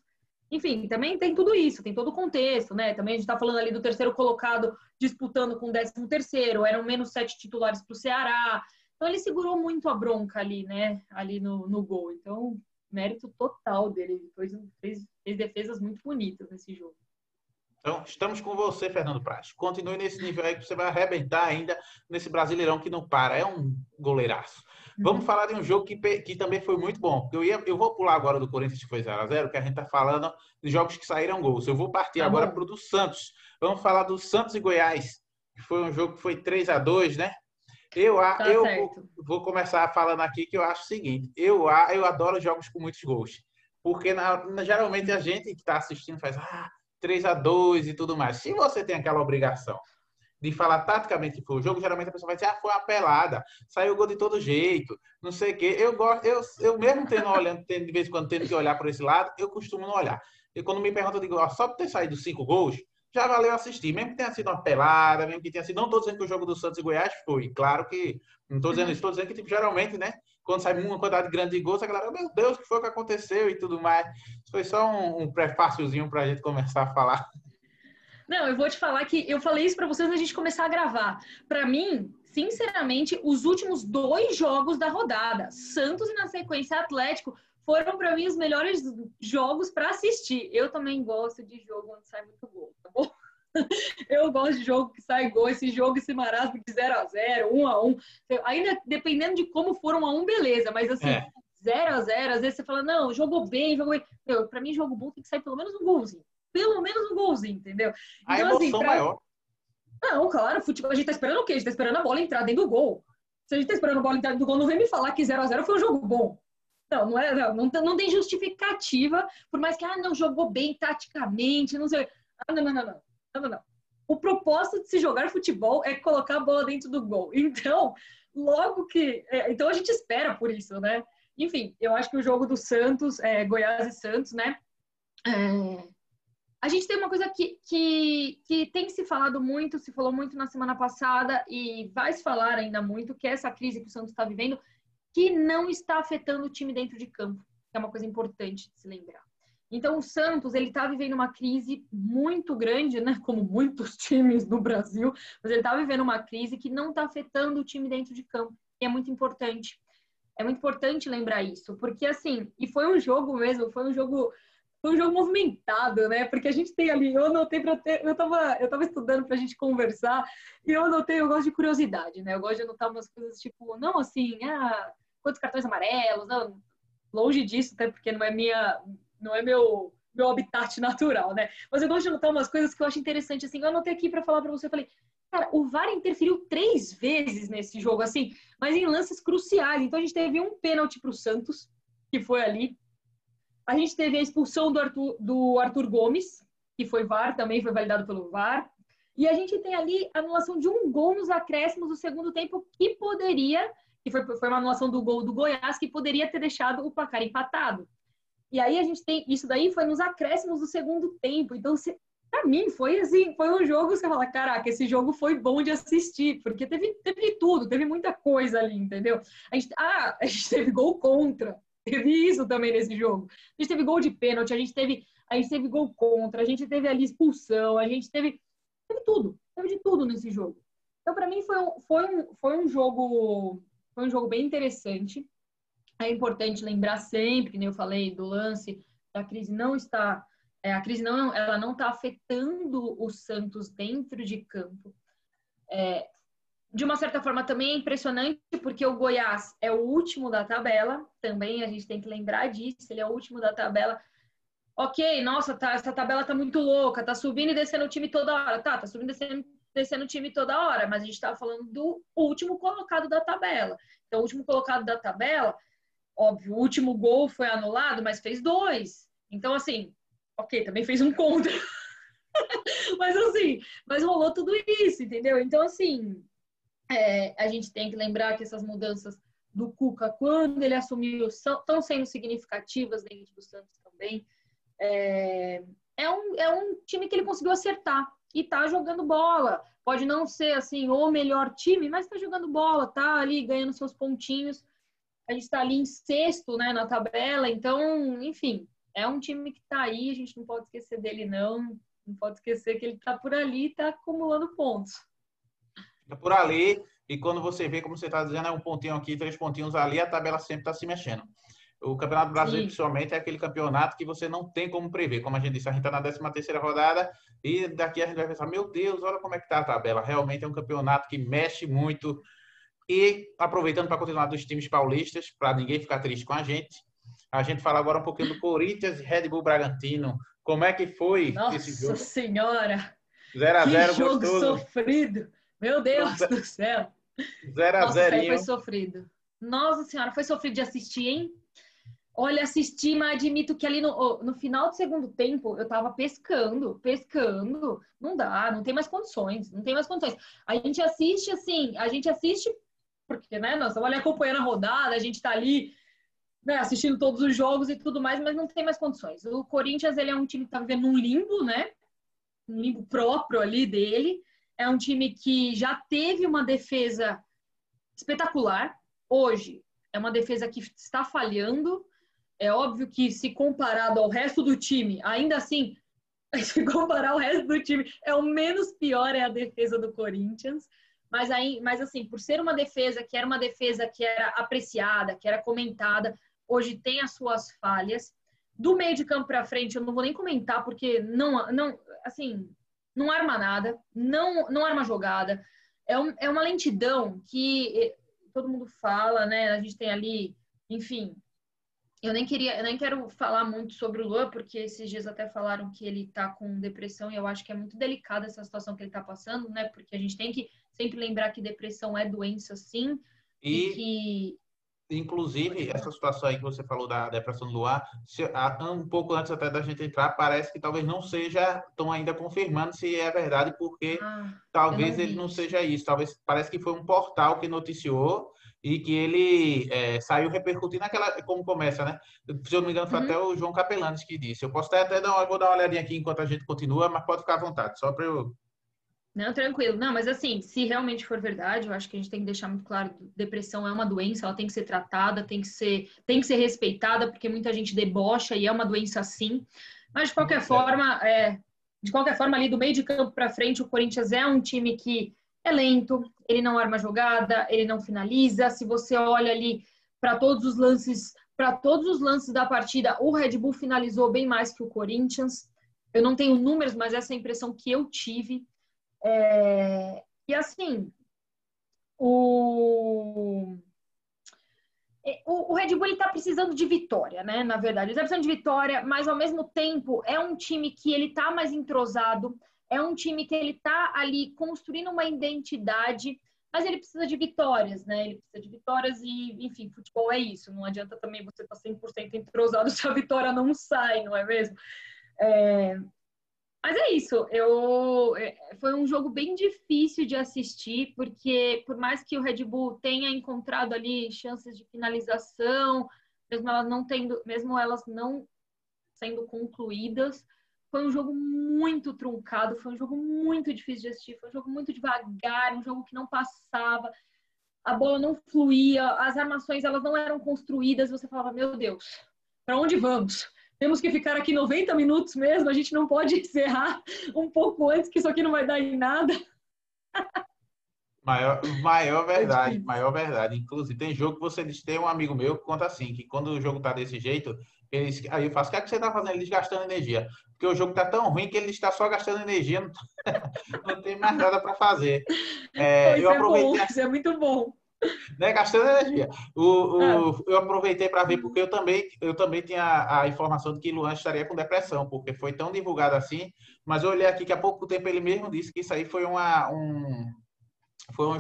enfim, também tem tudo isso, tem todo o contexto, né? Também a gente está falando ali do terceiro colocado disputando com o décimo terceiro, eram menos sete titulares para o Ceará. Então ele segurou muito a bronca ali, né? Ali no, no gol. Então, mérito total dele. Depois fez, fez defesas muito bonitas nesse jogo. Então, estamos com você, Fernando Praz. Continue nesse nível aí que você vai arrebentar ainda nesse Brasileirão que não para. É um goleiraço. Vamos uhum. falar de um jogo que, que também foi muito bom. Eu, ia, eu vou pular agora do Corinthians que foi 0x0, que a gente tá falando de jogos que saíram gols. Eu vou partir tá agora para o do Santos. Vamos falar do Santos e Goiás, que foi um jogo que foi 3 a 2 né? Eu, tá eu vou, vou, começar falando aqui que eu acho o seguinte: eu, eu adoro jogos com muitos gols. Porque na, geralmente a gente que está assistindo faz ah, 3 a 2 e tudo mais. Se você tem aquela obrigação de falar taticamente que foi o jogo, geralmente a pessoa vai dizer, ah, foi uma pelada, saiu gol de todo jeito, não sei o quê. Eu gosto, eu, eu mesmo tendo olhando, tendo, de vez em quando tendo que olhar por esse lado, eu costumo não olhar. E quando me perguntam, eu digo, ó, só por ter saído cinco gols, já valeu assistir, mesmo que tenha sido uma pelada, mesmo que tenha sido. Não estou dizendo que o jogo do Santos e Goiás foi, claro que. Não estou dizendo isso, estou dizendo que, tipo, geralmente, né? Quando sai uma quantidade grande de gols, a galera, meu Deus, o que foi que aconteceu e tudo mais. Foi só um, um prefáciozinho para a gente começar a falar. Não, eu vou te falar que eu falei isso para vocês antes gente começar a gravar. Para mim, sinceramente, os últimos dois jogos da rodada, Santos e na sequência Atlético, foram para mim os melhores jogos para assistir. Eu também gosto de jogo onde sai muito gol, tá bom? Eu gosto de jogo que sai gol, esse jogo, esse marasmo de 0x0, 1x1. Ainda dependendo de como for 1x1, beleza, mas assim, é. 0x0, às vezes você fala, não, jogou bem, jogou bem. Meu, pra mim, jogo bom tem que sair pelo menos um golzinho. Pelo menos um golzinho, entendeu? A então, assim, emoção assim, pra... maior. Não, claro, futebol, a gente tá esperando o quê? A gente tá esperando a bola entrar dentro do gol. Se a gente tá esperando a bola entrar dentro do gol, não vem me falar que 0x0 foi um jogo bom. Não, não, é, não, não, não tem justificativa, por mais que, ah, não, jogou bem taticamente, não sei. Ah, não, não, não, não. Não, não, não. O propósito de se jogar futebol é colocar a bola dentro do gol. Então, logo que. É, então a gente espera por isso, né? Enfim, eu acho que o jogo do Santos, é, Goiás e Santos, né? É, a gente tem uma coisa que, que, que tem se falado muito, se falou muito na semana passada e vai se falar ainda muito, que é essa crise que o Santos está vivendo, que não está afetando o time dentro de campo, é uma coisa importante de se lembrar. Então, o Santos, ele está vivendo uma crise muito grande, né? Como muitos times no Brasil, mas ele está vivendo uma crise que não está afetando o time dentro de campo, e é muito importante. É muito importante lembrar isso, porque assim, e foi um jogo mesmo, foi um jogo foi um jogo movimentado, né? Porque a gente tem ali, eu anotei para ter, eu tava, eu tava estudando para a gente conversar e eu anotei, eu gosto de curiosidade, né? Eu gosto de anotar umas coisas tipo, não assim, ah, quantos cartões amarelos, não, longe disso, até porque não é minha, não é meu meu habitat natural, né? Mas eu gosto de anotar umas coisas que eu acho interessante, assim, eu anotei aqui para falar para você, eu falei, cara, o VAR interferiu três vezes nesse jogo, assim, mas em lances cruciais. Então a gente teve um pênalti para o Santos, que foi ali. A gente teve a expulsão do Arthur, do Arthur Gomes, que foi VAR, também foi validado pelo VAR. E a gente tem ali a anulação de um gol nos acréscimos do segundo tempo, que poderia que foi, foi uma anulação do gol do Goiás, que poderia ter deixado o placar empatado. E aí a gente tem isso daí foi nos acréscimos do segundo tempo. Então, se, para mim foi assim, foi um jogo que você fala, caraca, esse jogo foi bom de assistir, porque teve, teve tudo, teve muita coisa ali, entendeu? A gente, ah, a gente teve gol contra, teve isso também nesse jogo. A gente teve gol de pênalti, a gente teve, a gente teve gol contra, a gente teve ali expulsão, a gente teve, teve tudo, teve de tudo nesse jogo. Então, para mim foi um, foi um, foi um jogo foi um jogo bem interessante. É importante lembrar sempre, que eu falei do lance, a crise não está, é, a crise não, ela não está afetando o Santos dentro de campo. É, de uma certa forma também é impressionante porque o Goiás é o último da tabela, também a gente tem que lembrar disso, ele é o último da tabela. Ok, nossa, tá, essa tabela tá muito louca, tá subindo e descendo o time toda hora. Tá, tá subindo e descendo descendo o time toda hora, mas a gente estava falando do último colocado da tabela. Então, o último colocado da tabela, óbvio, o último gol foi anulado, mas fez dois. Então, assim, ok, também fez um contra. mas assim, mas rolou tudo isso, entendeu? Então, assim, é, a gente tem que lembrar que essas mudanças do Cuca, quando ele assumiu, estão sendo significativas dentro do Santos também. É, é, um, é um time que ele conseguiu acertar e tá jogando bola. Pode não ser assim o melhor time, mas tá jogando bola, tá ali ganhando seus pontinhos. A gente está ali em sexto, né, na tabela. Então, enfim, é um time que tá aí. A gente não pode esquecer dele não. Não pode esquecer que ele tá por ali, e tá acumulando pontos. Tá por ali. E quando você vê, como você está dizendo, é um pontinho aqui, três pontinhos ali, a tabela sempre está se mexendo. O Campeonato Brasileiro, Sim. principalmente, é aquele campeonato que você não tem como prever. Como a gente disse, a gente está na 13 terceira rodada e daqui a gente vai pensar, meu Deus, olha como é que está a tabela. Realmente é um campeonato que mexe muito E aproveitando para continuar dos times paulistas, para ninguém ficar triste com a gente, a gente fala agora um pouquinho do Corinthians e Red Bull Bragantino. Como é que foi Nossa esse jogo? Nossa Senhora! 0x0 que jogo gostoso. sofrido! Meu Deus do céu! 0x0. Nossa, isso aí foi sofrido. Nossa Senhora, foi sofrido de assistir, hein? Olha, assisti, mas admito que ali no, no final do segundo tempo eu tava pescando, pescando. Não dá, não tem mais condições, não tem mais condições. A gente assiste assim, a gente assiste porque, né, nós estamos ali acompanhando a rodada, a gente tá ali né, assistindo todos os jogos e tudo mais, mas não tem mais condições. O Corinthians, ele é um time que tá vivendo num limbo, né? Um limbo próprio ali dele. É um time que já teve uma defesa espetacular. Hoje é uma defesa que está falhando. É óbvio que se comparado ao resto do time, ainda assim, se comparar ao resto do time, é o menos pior é a defesa do Corinthians. Mas aí, mas assim, por ser uma defesa que era uma defesa que era apreciada, que era comentada, hoje tem as suas falhas. Do meio de campo para frente, eu não vou nem comentar porque não, não, assim, não arma nada, não, não arma jogada. É, um, é uma lentidão que todo mundo fala, né? A gente tem ali, enfim. Eu nem queria, eu nem quero falar muito sobre o Luan, porque esses dias até falaram que ele tá com depressão e eu acho que é muito delicada essa situação que ele tá passando, né? Porque a gente tem que sempre lembrar que depressão é doença, sim, e, e que Inclusive, essa situação aí que você falou da depressão do Luar, um pouco antes até da gente entrar, parece que talvez não seja, estão ainda confirmando se é verdade, porque ah, talvez não ele não seja isso. Talvez parece que foi um portal que noticiou e que ele é, saiu repercutindo naquela, como começa, né? Se eu não me engano, foi uhum. até o João Capelanes que disse. Eu posso até, até dar uma, vou dar uma olhadinha aqui enquanto a gente continua, mas pode ficar à vontade, só para eu não, tranquilo. Não, mas assim, se realmente for verdade, eu acho que a gente tem que deixar muito claro depressão é uma doença, ela tem que ser tratada, tem que ser, tem que ser respeitada, porque muita gente debocha e é uma doença sim. Mas de qualquer forma, é, de qualquer forma, ali do meio de campo para frente, o Corinthians é um time que é lento, ele não arma jogada, ele não finaliza. Se você olha ali para todos os lances, para todos os lances da partida, o Red Bull finalizou bem mais que o Corinthians. Eu não tenho números, mas essa é a impressão que eu tive. É, e assim, o, o, o Red Bull está precisando de vitória, né? Na verdade, ele está precisando de vitória, mas ao mesmo tempo é um time que ele está mais entrosado, é um time que ele está ali construindo uma identidade, mas ele precisa de vitórias, né? Ele precisa de vitórias e, enfim, futebol é isso. Não adianta também você estar tá 100% entrosado se a vitória não sai, não é mesmo? É, mas é isso, eu é, foi um jogo bem difícil de assistir, porque por mais que o Red Bull tenha encontrado ali chances de finalização, mesmo elas não tendo, mesmo elas não sendo concluídas, foi um jogo muito truncado, foi um jogo muito difícil de assistir, foi um jogo muito devagar, um jogo que não passava, a bola não fluía, as armações elas não eram construídas, você falava, meu Deus, para onde vamos? Temos que ficar aqui 90 minutos mesmo, a gente não pode encerrar um pouco antes, que isso aqui não vai dar em nada. Maior, maior verdade, maior verdade. Inclusive, tem jogo que você diz, tem um amigo meu que conta assim, que quando o jogo tá desse jeito, eles, aí eu faço, o que, é que você tá fazendo? Eles gastando energia. Porque o jogo tá tão ruim que ele está só gastando energia, não, não tem mais nada para fazer. É, eu é aproveitei... Bom, isso é muito bom né? Gastando energia. O, o, é. Eu aproveitei para ver, porque eu também, eu também tinha a informação de que Luan estaria com depressão, porque foi tão divulgado assim. Mas eu olhei aqui que há pouco tempo ele mesmo disse que isso aí foi uma. Um, foi um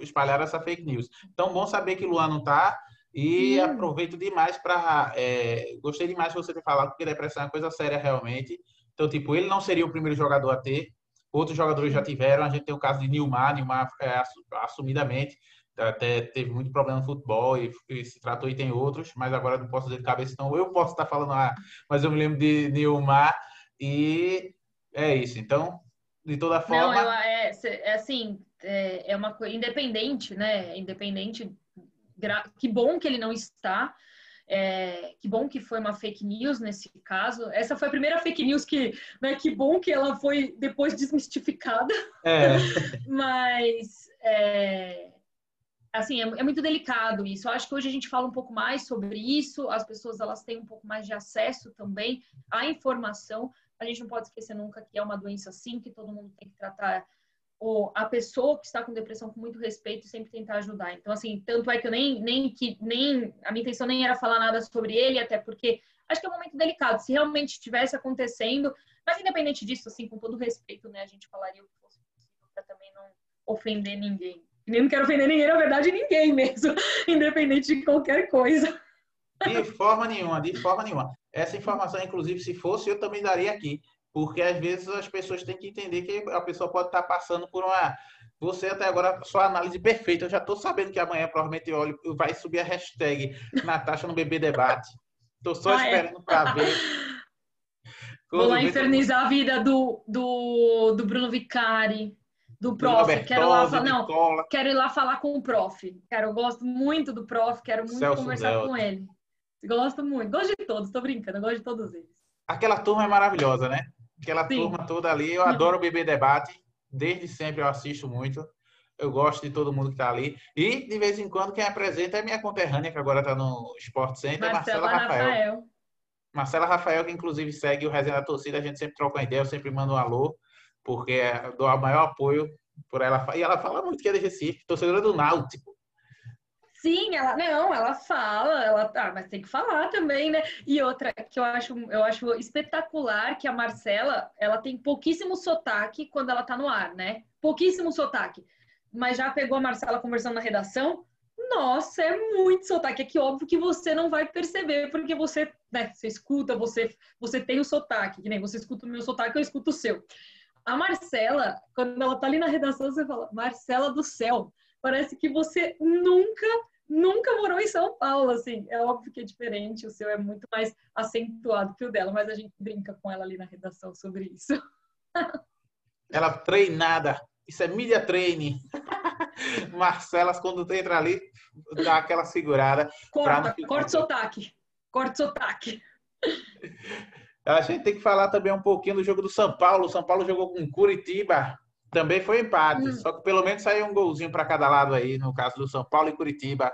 espalhar essa fake news. Então, bom saber que Luan não está. E hum. aproveito demais para. É, gostei demais de você ter falado, porque depressão é uma coisa séria realmente. Então, tipo, ele não seria o primeiro jogador a ter. Outros jogadores já tiveram. A gente tem o caso de Nilmar, Nilmar é, assumidamente até teve muito problema no futebol e, e, se tratou e tem outros, mas agora não posso dizer de cabeça, então eu posso estar falando, ah, mas eu me lembro de Nilmar e é isso. Então, de toda forma. Não, é, é, assim, é, é uma coisa independente, né? Independente. Que bom que ele não está. É, que bom que foi uma fake news nesse caso. Essa foi a primeira fake news que, né, que bom que ela foi depois desmistificada. É. Mas é, assim, é, é, muito delicado isso. Eu acho que hoje a gente fala um pouco mais sobre isso, as pessoas elas têm um pouco mais de acesso também à informação. A gente não pode esquecer nunca que é uma doença sim, que todo mundo tem que tratar o, a pessoa que está com depressão com muito respeito e sempre tentar ajudar. Então, assim, tanto é que eu nem, nem que nem a minha intenção nem era falar nada sobre ele, até porque acho que é um momento delicado. Se realmente estivesse acontecendo, mas independente disso, assim, com todo respeito, né, a gente falaria o que fosse possível para também não ofender ninguém. Nem não quero ofender ninguém, na verdade, ninguém mesmo, independente de qualquer coisa. De forma nenhuma, de forma nenhuma. Essa informação, inclusive, se fosse, eu também daria aqui. Porque às vezes as pessoas têm que entender que a pessoa pode estar passando por uma. Você até agora, sua análise perfeita. Eu já estou sabendo que amanhã provavelmente olho, vai subir a hashtag Natasha no Bebê Debate. Estou só ah, é? esperando é? para ver. Vou lá infernizar a vida do, do, do Bruno Vicari, do prof. Quero lá, não, quero ir lá falar com o prof. Quero, eu gosto muito do prof, quero muito Celso conversar Delta. com ele. Gosto muito. Gosto de todos, estou brincando, gosto de todos eles. Aquela turma é maravilhosa, né? Aquela Sim. turma toda ali. Eu adoro o Bebê Debate. Desde sempre eu assisto muito. Eu gosto de todo mundo que está ali. E, de vez em quando, quem apresenta é minha conterrânea, que agora está no Sport Center, Marcela, Marcela Rafael. Rafael. Marcela Rafael, que inclusive segue o Resenha da Torcida, a gente sempre troca uma ideia, eu sempre mando um alô, porque dou o maior apoio por ela. E ela fala muito que é de Recife, torcedora do Náutico. Sim, ela não, ela fala, ela tá, mas tem que falar também, né? E outra que eu acho, eu acho espetacular que a Marcela, ela tem pouquíssimo sotaque quando ela tá no ar, né? Pouquíssimo sotaque. Mas já pegou a Marcela conversando na redação? Nossa, é muito sotaque. É que óbvio que você não vai perceber, porque você, né, você escuta, você, você tem o sotaque, que nem você escuta o meu sotaque, eu escuto o seu. A Marcela, quando ela tá ali na redação, você fala, Marcela do céu, parece que você nunca nunca morou em São Paulo, assim. É óbvio que é diferente, o seu é muito mais acentuado que o dela, mas a gente brinca com ela ali na redação sobre isso. Ela treinada. Isso é media training. Marcelas, quando entra ali, dá aquela segurada. Corta, corta o sotaque. Corta o sotaque. A gente tem que falar também um pouquinho do jogo do São Paulo. O São Paulo jogou com Curitiba também foi empate, hum. só que pelo menos saiu um golzinho para cada lado aí, no caso do São Paulo e Curitiba.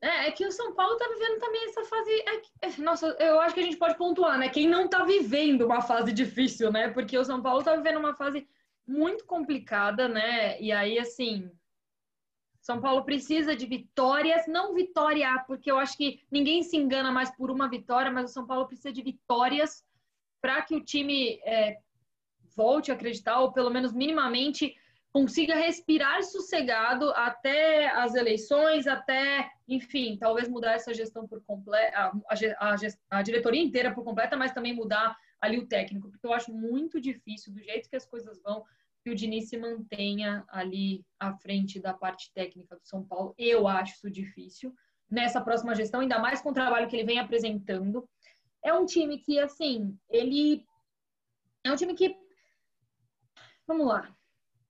É, é que o São Paulo tá vivendo também essa fase. É, é, nossa, eu acho que a gente pode pontuar, né? Quem não tá vivendo uma fase difícil, né? Porque o São Paulo tá vivendo uma fase muito complicada, né? E aí, assim, São Paulo precisa de vitórias, não vitória, porque eu acho que ninguém se engana mais por uma vitória, mas o São Paulo precisa de vitórias para que o time é, volte a acreditar, ou pelo menos minimamente consiga respirar sossegado até as eleições, até, enfim, talvez mudar essa gestão por completo, a, a, a, diretoria inteira por completa, mas também mudar ali o técnico, porque eu acho muito difícil, do jeito que as coisas vão, que o Diniz se mantenha ali à frente da parte técnica do São Paulo. Eu acho isso difícil nessa próxima gestão, ainda mais com o trabalho que ele vem apresentando. É um time que, assim, ele é um time que vamos lá.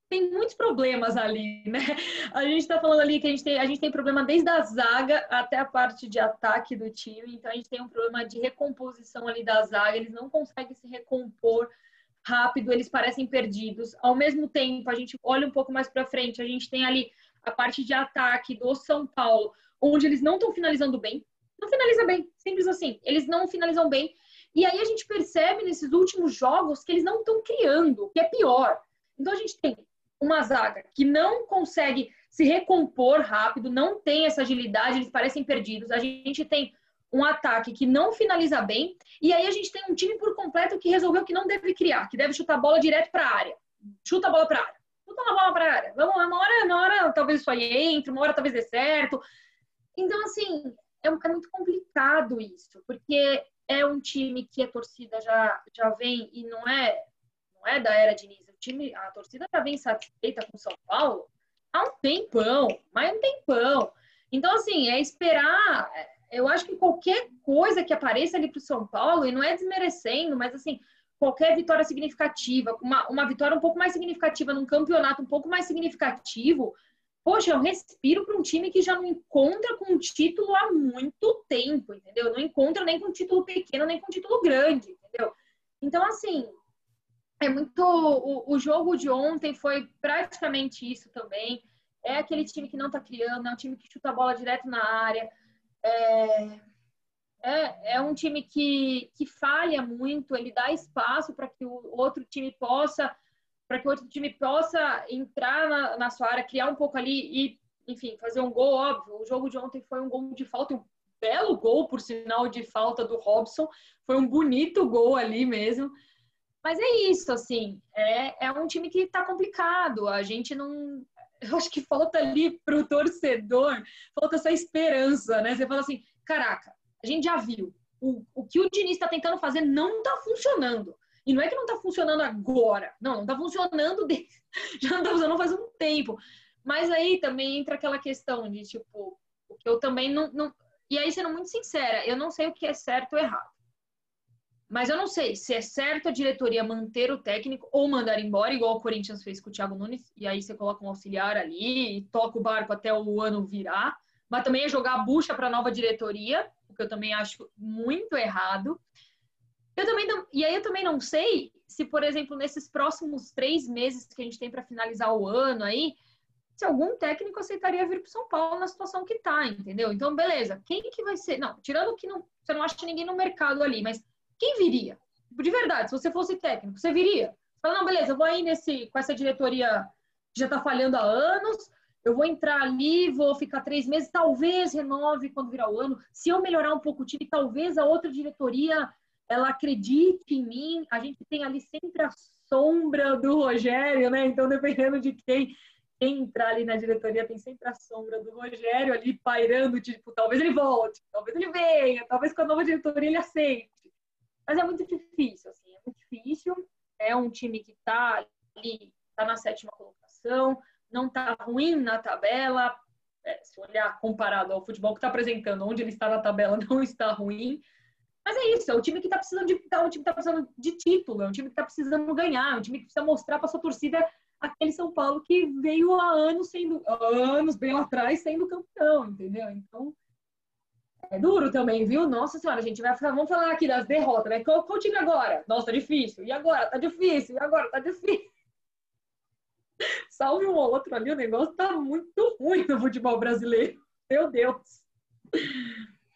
Tem muitos problemas ali, né? A gente está falando ali que a gente, tem, a gente tem problema desde a zaga até a parte de ataque do time. Então a gente tem um problema de recomposição ali da zaga. Eles não conseguem se recompor rápido, eles parecem perdidos. Ao mesmo tempo, a gente olha um pouco mais para frente, a gente tem ali a parte de ataque do São Paulo, onde eles não estão finalizando bem. Não finaliza bem, simples assim. Eles não finalizam bem e aí a gente percebe nesses últimos jogos que eles não estão criando, que é pior. Então a gente tem uma zaga que não consegue se recompor rápido, não tem essa agilidade, eles parecem perdidos. A gente tem um ataque que não finaliza bem, e aí a gente tem um time por completo que resolveu que não deve criar, que deve chutar a bola direto para a área. Chuta a bola para a área. Chuta a bola para a área. Vamos, uma hora, uma hora talvez isso aí entre, uma hora talvez dê certo. Então, assim, é, é muito complicado isso, porque é um time que a torcida já, já vem e não é não é da era Diniz, o time, a torcida já vem satisfeita com São Paulo há um tempão, mais um tempão. Então, assim, é esperar. Eu acho que qualquer coisa que apareça ali para o São Paulo, e não é desmerecendo, mas assim, qualquer vitória significativa, uma, uma vitória um pouco mais significativa num campeonato um pouco mais significativo, Poxa, eu respiro para um time que já não encontra com um título há muito tempo, entendeu? Não encontra nem com um título pequeno, nem com um título grande, entendeu? Então, assim, é muito. O, o jogo de ontem foi praticamente isso também. É aquele time que não está criando, é um time que chuta a bola direto na área. É, é, é um time que, que falha muito, ele dá espaço para que o outro time possa para que o outro time possa entrar na, na, sua área, criar um pouco ali e, enfim, fazer um gol, óbvio. O jogo de ontem foi um gol de falta, um belo gol, por sinal de falta do Robson. Foi um bonito gol ali mesmo. Mas é isso, assim, é, é um time que está complicado. A gente não. Eu acho que falta ali para o torcedor, falta essa esperança, né? Você fala assim: caraca, a gente já viu. O, o que o Diniz está tentando fazer não está funcionando. E não é que não está funcionando agora. Não, não está funcionando. De... Já não está funcionando faz um tempo. Mas aí também entra aquela questão de, tipo, eu também não, não. E aí, sendo muito sincera, eu não sei o que é certo ou errado. Mas eu não sei se é certo a diretoria manter o técnico ou mandar embora, igual o Corinthians fez com o Thiago Nunes, e aí você coloca um auxiliar ali e toca o barco até o ano virar. Mas também é jogar a bucha para a nova diretoria, o que eu também acho muito errado. Eu também não, e aí eu também não sei se, por exemplo, nesses próximos três meses que a gente tem para finalizar o ano aí, se algum técnico aceitaria vir para São Paulo na situação que está, entendeu? Então, beleza. Quem que vai ser? Não, tirando que não, você não acha ninguém no mercado ali, mas quem viria? De verdade, se você fosse técnico, você viria? Fala, não, beleza, eu vou aí nesse, com essa diretoria que já está falhando há anos, eu vou entrar ali, vou ficar três meses, talvez renove quando virar o ano. Se eu melhorar um pouco o time, talvez a outra diretoria ela acredite em mim. A gente tem ali sempre a sombra do Rogério, né? Então, dependendo de quem, quem entrar ali na diretoria, tem sempre a sombra do Rogério ali pairando, tipo, talvez ele volte, talvez ele venha, talvez com a nova diretoria ele aceite. Mas é muito difícil, assim, é muito difícil. É um time que está ali, está na sétima colocação, não está ruim na tabela. É, se olhar comparado ao futebol que está apresentando, onde ele está na tabela, não está ruim. Mas é isso, é o time que está precisando de, é um time que tá precisando de título, é um time que está precisando ganhar, é um time que precisa mostrar para sua torcida aquele São Paulo que veio há anos sendo, há anos bem lá atrás sendo campeão, entendeu? Então é duro também, viu? Nossa senhora, a gente vai vamos falar aqui das derrotas, né? Qual, qual time agora? Nossa, tá difícil. E agora? Tá difícil. E agora? Tá difícil. Salve um ou outro ali, o negócio tá muito ruim no futebol brasileiro. Meu Deus.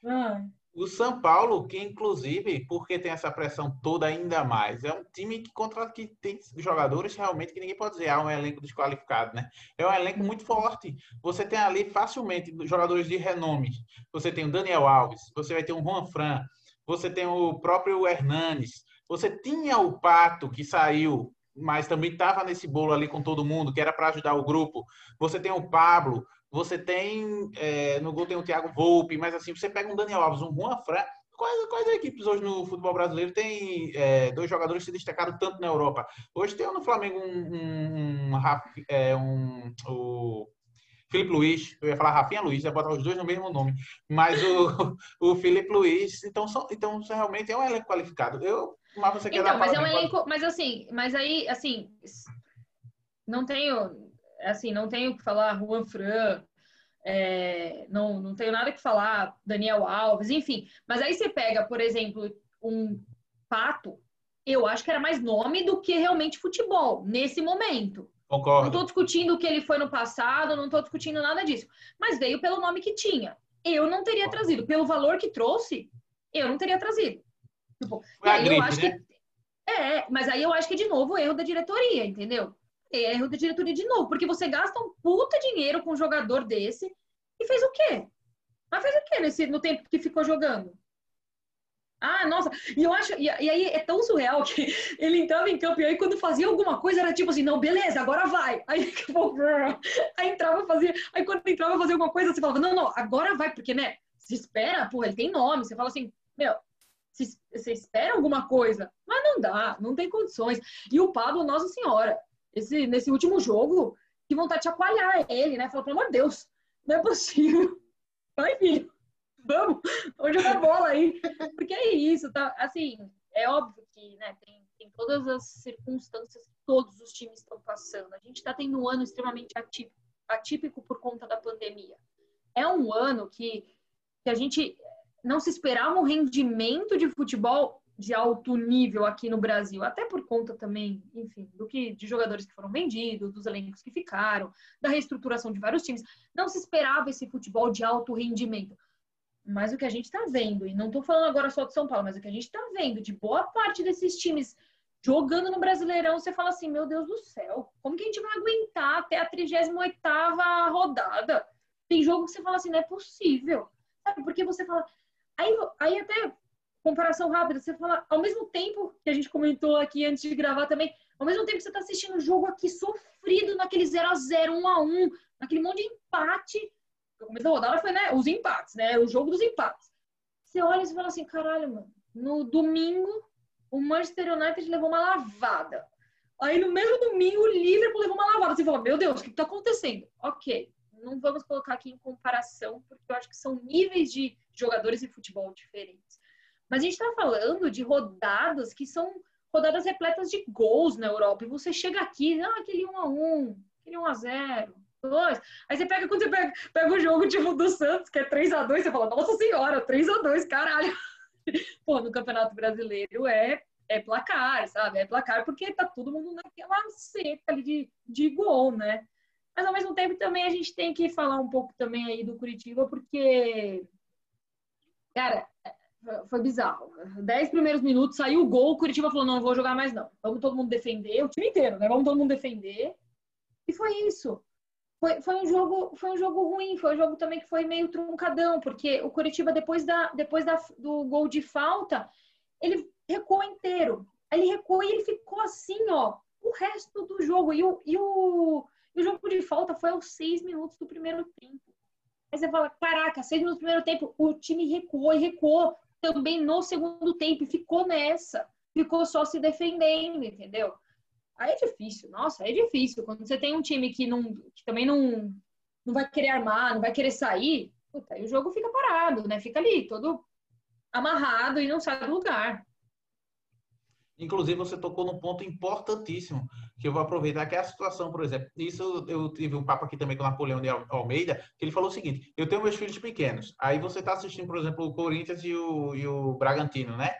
Ai. O São Paulo, que inclusive, porque tem essa pressão toda ainda mais, é um time que contra que tem jogadores realmente que ninguém pode dizer, ah, um elenco desqualificado, né? É um elenco muito forte. Você tem ali facilmente jogadores de renome. Você tem o Daniel Alves, você vai ter o Juan Fran, você tem o próprio Hernanes, você tinha o Pato que saiu, mas também estava nesse bolo ali com todo mundo, que era para ajudar o grupo. Você tem o Pablo, você tem, é, no gol tem o Thiago Volpe, mas assim, você pega um Daniel Alves, um Juan Fran, quais, quais equipes hoje no futebol brasileiro tem é, dois jogadores que se destacaram tanto na Europa? Hoje tem no Flamengo um, um, um, é, um o Felipe Luiz, eu ia falar Rafinha Luiz, ia botar os dois no mesmo nome, mas o, o Felipe Luiz, então, só, então realmente é um elenco qualificado. Eu, mas você quer então, mas é um elenco, mas assim, mas aí, assim, não tenho assim, não tenho que falar Juan Fran, é, não, não tenho nada que falar Daniel Alves, enfim. Mas aí você pega, por exemplo, um Pato, eu acho que era mais nome do que realmente futebol, nesse momento. Concordo. Não estou discutindo o que ele foi no passado, não estou discutindo nada disso. Mas veio pelo nome que tinha. Eu não teria trazido. Pelo valor que trouxe, eu não teria trazido. Tipo, gripe, eu acho né? que. É, mas aí eu acho que de novo o erro da diretoria, entendeu? É erro da diretoria de novo, porque você gasta um puta dinheiro com um jogador desse e fez o quê? Mas fez o quê nesse, no tempo que ficou jogando? Ah, nossa, e eu acho, e, e, aí é tão surreal que ele entrava em campo e aí quando fazia alguma coisa era tipo assim, não, beleza, agora vai. Aí, aí entrava fazia, aí quando entrava fazer alguma coisa, você falava, não, não, agora vai, porque, né, se espera, porra, ele tem nome, você fala assim, meu, você espera alguma coisa, mas não dá, não tem condições. E o Pablo, Nossa Senhora, esse, nesse último jogo, que vontade de chacoalhar ele, né? Falou, pelo amor de Deus, não é possível. Vai, filho, vamos, vamos jogar bola aí. Porque é isso, tá? Assim, é óbvio que né, tem, tem todas as circunstâncias que todos os times estão passando. A gente está tendo um ano extremamente atípico, atípico por conta da pandemia. É um ano que, que a gente não se esperava um rendimento de futebol de alto nível aqui no Brasil, até por conta também, enfim, do que de jogadores que foram vendidos, dos elencos que ficaram, da reestruturação de vários times. Não se esperava esse futebol de alto rendimento. Mas o que a gente está vendo, e não estou falando agora só de São Paulo, mas o que a gente está vendo de boa parte desses times jogando no Brasileirão, você fala assim, meu Deus do céu, como que a gente vai aguentar até a 38ª rodada? Tem jogo que você fala assim, não é possível. Sabe? Porque você fala... Aí, aí até, comparação rápida, você fala, ao mesmo tempo que a gente comentou aqui antes de gravar também, ao mesmo tempo que você está assistindo o jogo aqui sofrido naquele 0 a 0 1 a 1 naquele monte de empate. O começo da rodada foi, né, os empates, né, o jogo dos empates. Você olha e fala assim, caralho, mano, no domingo o Manchester United levou uma lavada. Aí no mesmo domingo o Liverpool levou uma lavada. Você fala, meu Deus, o que está acontecendo? Ok, não vamos colocar aqui em comparação, porque eu acho que são níveis de jogadores de futebol diferentes. Mas a gente está falando de rodadas que são rodadas repletas de gols na Europa. E você chega aqui, ah, aquele 1 a 1 aquele 1 a 0 2. Aí você pega, quando você pega, pega o jogo tipo do Santos, que é 3 a 2 você fala, nossa senhora, 3 a 2 caralho. Pô, no Campeonato Brasileiro é, é placar, sabe? É placar porque tá todo mundo naquela seca ali de, de gol, né? Mas ao mesmo tempo também a gente tem que falar um pouco também aí do Curitiba, porque, cara, foi bizarro. Dez primeiros minutos, saiu o gol, o Curitiba falou, não, vou jogar mais não. Vamos todo mundo defender, o time inteiro, né? Vamos todo mundo defender. E foi isso. Foi, foi, um jogo, foi um jogo ruim, foi um jogo também que foi meio truncadão, porque o Curitiba, depois, da, depois da, do gol de falta, ele recuou inteiro. Ele recuou e ele ficou assim, ó, o resto do jogo. E o, e o, e o jogo de falta foi aos seis minutos do primeiro tempo. Aí você fala, caraca, seis minutos do primeiro tempo, o time recuou e recuou também no segundo tempo e ficou nessa. Ficou só se defendendo, entendeu? Aí é difícil, nossa, é difícil. Quando você tem um time que, não, que também não, não vai querer armar, não vai querer sair, puta, aí o jogo fica parado, né? Fica ali, todo amarrado e não sai do lugar. Inclusive, você tocou num ponto importantíssimo, que eu vou aproveitar, que é a situação, por exemplo. Isso eu tive um papo aqui também com o Napoleão de Almeida, que ele falou o seguinte: eu tenho meus filhos pequenos. Aí você está assistindo, por exemplo, o Corinthians e o, e o Bragantino, né?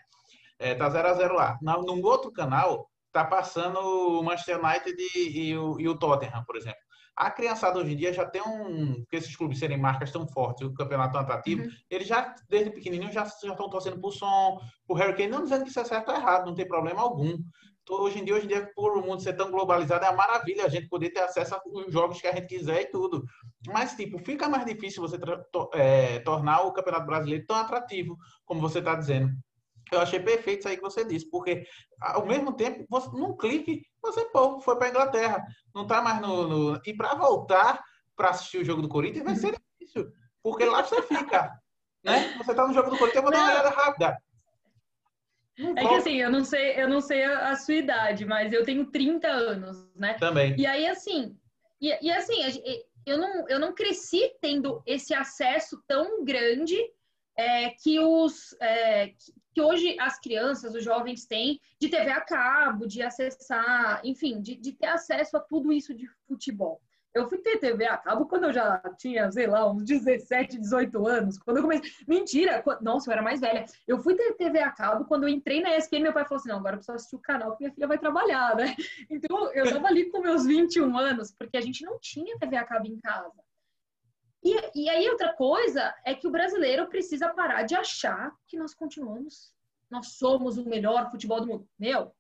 É, tá 0 a 0 lá. Na, num outro canal, tá passando o Manchester United e, e, o, e o Tottenham, por exemplo. A criançada hoje em dia já tem um. Porque esses clubes serem marcas tão fortes, o campeonato tão atrativo, uhum. eles já, desde pequenininho, já, já estão torcendo por som, por Harry Kane, não dizendo que isso é certo ou errado, não tem problema algum. Então, hoje em dia, hoje em dia, por o mundo ser tão globalizado, é uma maravilha a gente poder ter acesso aos jogos que a gente quiser e tudo. Mas, tipo, fica mais difícil você to é, tornar o Campeonato Brasileiro tão atrativo, como você está dizendo. Eu achei perfeito isso aí que você disse, porque ao mesmo tempo, você, num clique, você pô, foi para Inglaterra, não está mais no, no... E para voltar para assistir o jogo do Corinthians vai ser difícil, porque lá você fica. Né? Você está no jogo do Corinthians, eu vou dar uma olhada rápida. É que assim, eu não sei, eu não sei a, sua idade, mas eu tenho 30 anos, né? Também. E aí, assim, e, e assim, eu não, eu não cresci tendo esse acesso tão grande é, que os é, que hoje as crianças, os jovens têm de TV a cabo, de acessar, enfim, de, de ter acesso a tudo isso de futebol. Eu fui ter TV a cabo quando eu já tinha, sei lá, uns 17, 18 anos. Quando eu comecei. Mentira! Nossa, eu era mais velha. Eu fui ter TV a cabo quando eu entrei na ESPN. Meu pai falou assim: não, agora eu preciso assistir o canal que minha filha vai trabalhar, né? Então eu tava ali com meus 21 anos, porque a gente não tinha TV a cabo em casa. E, e aí, outra coisa é que o brasileiro precisa parar de achar que nós continuamos, nós somos o melhor futebol do mundo. Meu,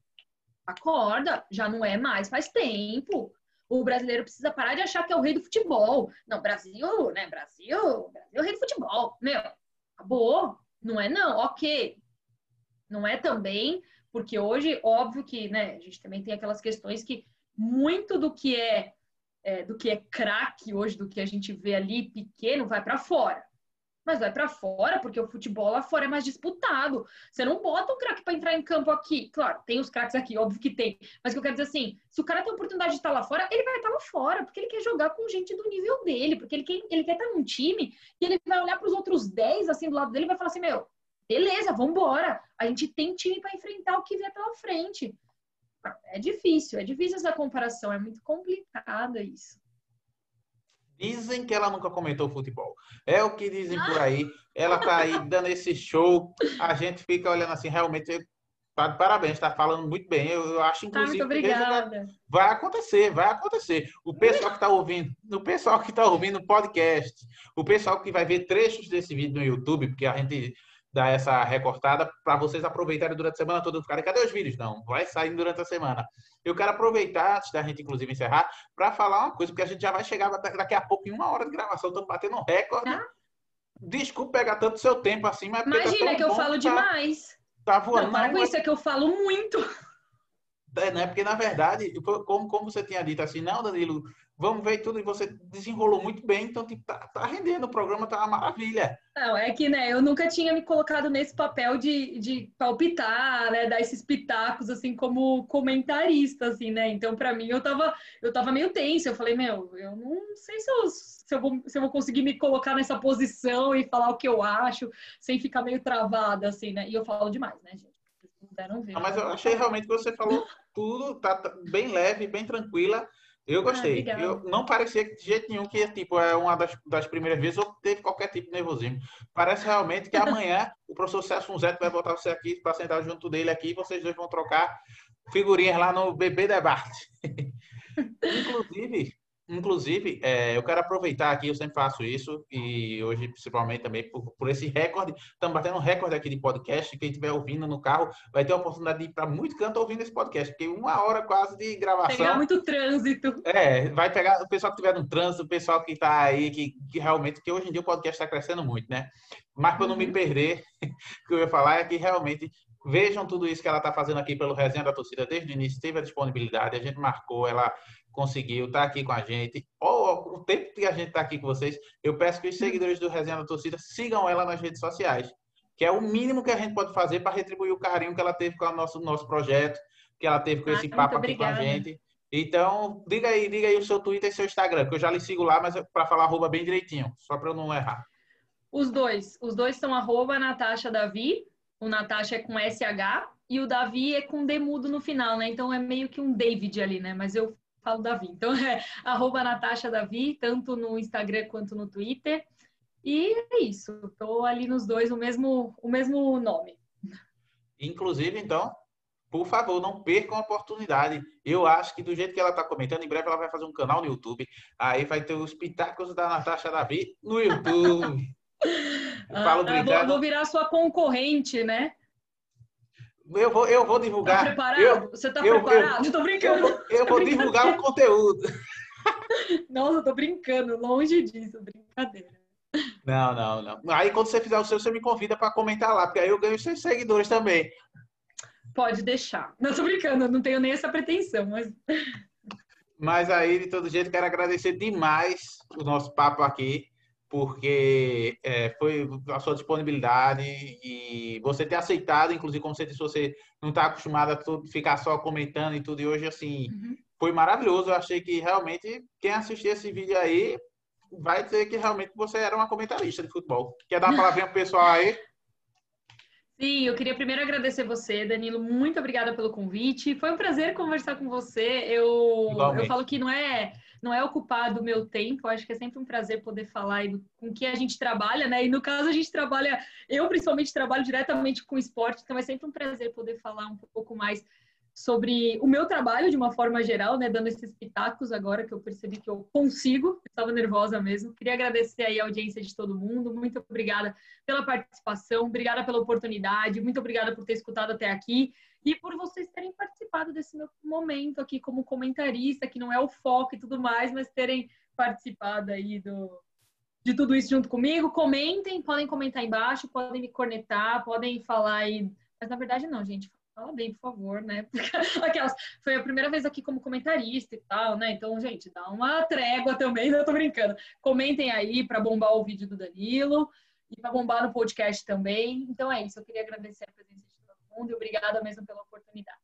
acorda, já não é mais, faz tempo. O brasileiro precisa parar de achar que é o rei do futebol. Não, Brasil, né? Brasil, Brasil é o rei do futebol. Meu, acabou. Não é não, ok. Não é também, porque hoje, óbvio que, né, a gente também tem aquelas questões que muito do que é é, do que é craque hoje, do que a gente vê ali pequeno, vai para fora. Mas vai para fora porque o futebol lá fora é mais disputado. Você não bota um craque para entrar em campo aqui. Claro, tem os craques aqui, óbvio que tem. Mas o que eu quero dizer assim, se o cara tem a oportunidade de estar lá fora, ele vai estar lá fora, porque ele quer jogar com gente do nível dele, porque ele quer, ele quer estar num time e ele vai olhar para os outros 10 assim do lado dele e vai falar assim: meu, beleza, vamos embora. A gente tem time para enfrentar o que vier pela frente. É difícil, é difícil essa comparação, é muito complicada isso. Dizem que ela nunca comentou futebol. É o que dizem por aí. Ela tá aí dando esse show. A gente fica olhando assim, realmente. Tá parabéns, está falando muito bem. Eu, eu acho, inclusive, ah, muito obrigada. vai acontecer, vai acontecer. O pessoal que está ouvindo, o pessoal que está ouvindo o podcast, o pessoal que vai ver trechos desse vídeo no YouTube, porque a gente dar essa recortada para vocês aproveitarem durante a semana toda. Ficarem, cadê os vídeos? Não, vai sair durante a semana. Eu quero aproveitar, antes da gente, inclusive, encerrar, para falar uma coisa, porque a gente já vai chegar daqui a pouco em uma hora de gravação. Estamos batendo um recorde. Tá. Desculpa pegar tanto seu tempo assim, mas. Imagina tá que eu falo tá, demais. Tá voando. Não, para com isso, é que eu falo muito. É, né? Porque, na verdade, como, como você tinha dito assim, não, Danilo, vamos ver tudo, e você desenrolou muito bem, então tipo, tá, tá rendendo, o programa tá uma maravilha. Não, é que, né, eu nunca tinha me colocado nesse papel de, de palpitar, né, dar esses pitacos, assim, como comentarista, assim, né, então para mim eu tava, eu tava meio tenso, eu falei, meu, eu não sei se eu, se eu, vou, se eu vou conseguir me colocar nessa posição e falar o que eu acho, sem ficar meio travada, assim, né, e eu falo demais, né, gente. Não, mas eu achei realmente que você falou tudo, tá, tá bem leve, bem tranquila. Eu gostei. Ah, eu não parecia de jeito nenhum que tipo, é uma das, das primeiras vezes ou teve qualquer tipo de nervosismo. Parece realmente que amanhã o professor Celso Funzeto vai voltar você aqui para sentar junto dele aqui e vocês dois vão trocar figurinhas lá no Bebê Debate. Inclusive, Inclusive, é, eu quero aproveitar aqui, eu sempre faço isso, e hoje, principalmente também por, por esse recorde, estamos batendo um recorde aqui de podcast. Quem estiver ouvindo no carro vai ter a oportunidade de ir para muito canto ouvindo esse podcast, porque uma hora quase de gravação. Pegar muito trânsito. É, vai pegar o pessoal que estiver no trânsito, o pessoal que está aí, que, que realmente, que hoje em dia o podcast está crescendo muito, né? Mas para uhum. não me uhum. perder, o que eu ia falar é que realmente vejam tudo isso que ela está fazendo aqui pelo Resenha da Torcida desde o início, teve a disponibilidade, a gente marcou, ela conseguiu estar tá aqui com a gente. Ou o tempo que a gente está aqui com vocês, eu peço que os seguidores do Resenha da Torcida sigam ela nas redes sociais, que é o mínimo que a gente pode fazer para retribuir o carinho que ela teve com o nosso, nosso projeto, que ela teve com ah, esse papo aqui com a gente. Então, diga aí, diga aí o seu Twitter e seu Instagram, que eu já lhe sigo lá, mas é para falar arroba bem direitinho, só para eu não errar. Os dois. Os dois são arroba Natasha Davi. O Natasha é com SH e o Davi é com demudo no final, né? Então é meio que um David ali, né? Mas eu falo Davi. Então é arroba Natasha Davi, tanto no Instagram quanto no Twitter. E é isso. Estou ali nos dois o mesmo, o mesmo nome. Inclusive, então, por favor, não percam a oportunidade. Eu acho que do jeito que ela está comentando, em breve ela vai fazer um canal no YouTube. Aí vai ter os pitacos da Natasha Davi no YouTube. ah, Falo vou, vou virar sua concorrente, né? Eu vou, eu vou divulgar. Tá preparado? Eu, Você tá eu, preparado? Eu, tô brincando. Eu, eu vou brincando. divulgar o conteúdo. Nossa, eu tô brincando. Longe disso, brincadeira. Não, não, não. Aí quando você fizer o seu, você me convida para comentar lá, porque aí eu ganho seus seguidores também. Pode deixar. Não tô brincando, eu não tenho nem essa pretensão, mas. Mas aí, de todo jeito, quero agradecer demais o nosso papo aqui porque é, foi a sua disponibilidade e você ter aceitado, inclusive, como você disse, você não está acostumado a ficar só comentando e tudo, e hoje, assim, uhum. foi maravilhoso. Eu achei que realmente quem assistir esse vídeo aí vai dizer que realmente você era uma comentarista de futebol. Quer dar uma palavrinha pro pessoal aí? Sim, eu queria primeiro agradecer você, Danilo. Muito obrigada pelo convite. Foi um prazer conversar com você. Eu, eu falo que não é não é ocupar do meu tempo. Eu acho que é sempre um prazer poder falar com que a gente trabalha, né? E no caso a gente trabalha, eu principalmente trabalho diretamente com esporte, então é sempre um prazer poder falar um pouco mais sobre o meu trabalho de uma forma geral, né, dando esses pitacos agora que eu percebi que eu consigo, estava nervosa mesmo. Queria agradecer aí a audiência de todo mundo, muito obrigada pela participação, obrigada pela oportunidade, muito obrigada por ter escutado até aqui e por vocês terem participado desse meu momento aqui como comentarista, que não é o foco e tudo mais, mas terem participado aí do, de tudo isso junto comigo. Comentem, podem comentar embaixo, podem me cornetar, podem falar aí. Mas na verdade não, gente. Fala bem, por favor, né? Porque aquelas, foi a primeira vez aqui como comentarista e tal, né? Então, gente, dá uma trégua também, não tô brincando. Comentem aí para bombar o vídeo do Danilo e para bombar no podcast também. Então é isso, eu queria agradecer a presença de mundo e obrigada mesmo pela oportunidade.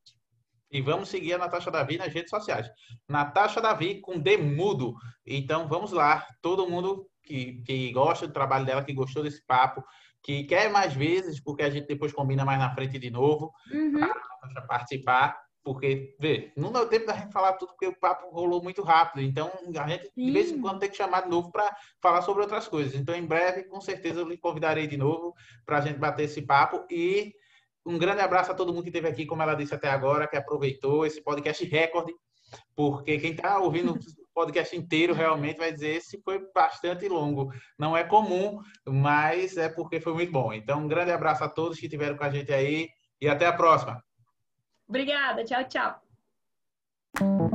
E vamos seguir a Natasha Davi nas redes sociais. Natasha Davi com Demudo. Então vamos lá, todo mundo que, que gosta do trabalho dela, que gostou desse papo, que quer mais vezes, porque a gente depois combina mais na frente de novo, uhum. para participar. Porque, vê, não deu tempo da gente falar tudo, porque o papo rolou muito rápido. Então, a gente, de vez em quando, tem que chamar de novo para falar sobre outras coisas. Então, em breve, com certeza, eu lhe convidarei de novo para a gente bater esse papo. E um grande abraço a todo mundo que esteve aqui, como ela disse até agora, que aproveitou esse podcast recorde. porque quem está ouvindo o podcast inteiro realmente vai dizer esse foi bastante longo. Não é comum, mas é porque foi muito bom. Então, um grande abraço a todos que estiveram com a gente aí e até a próxima. Obrigada, tchau, tchau.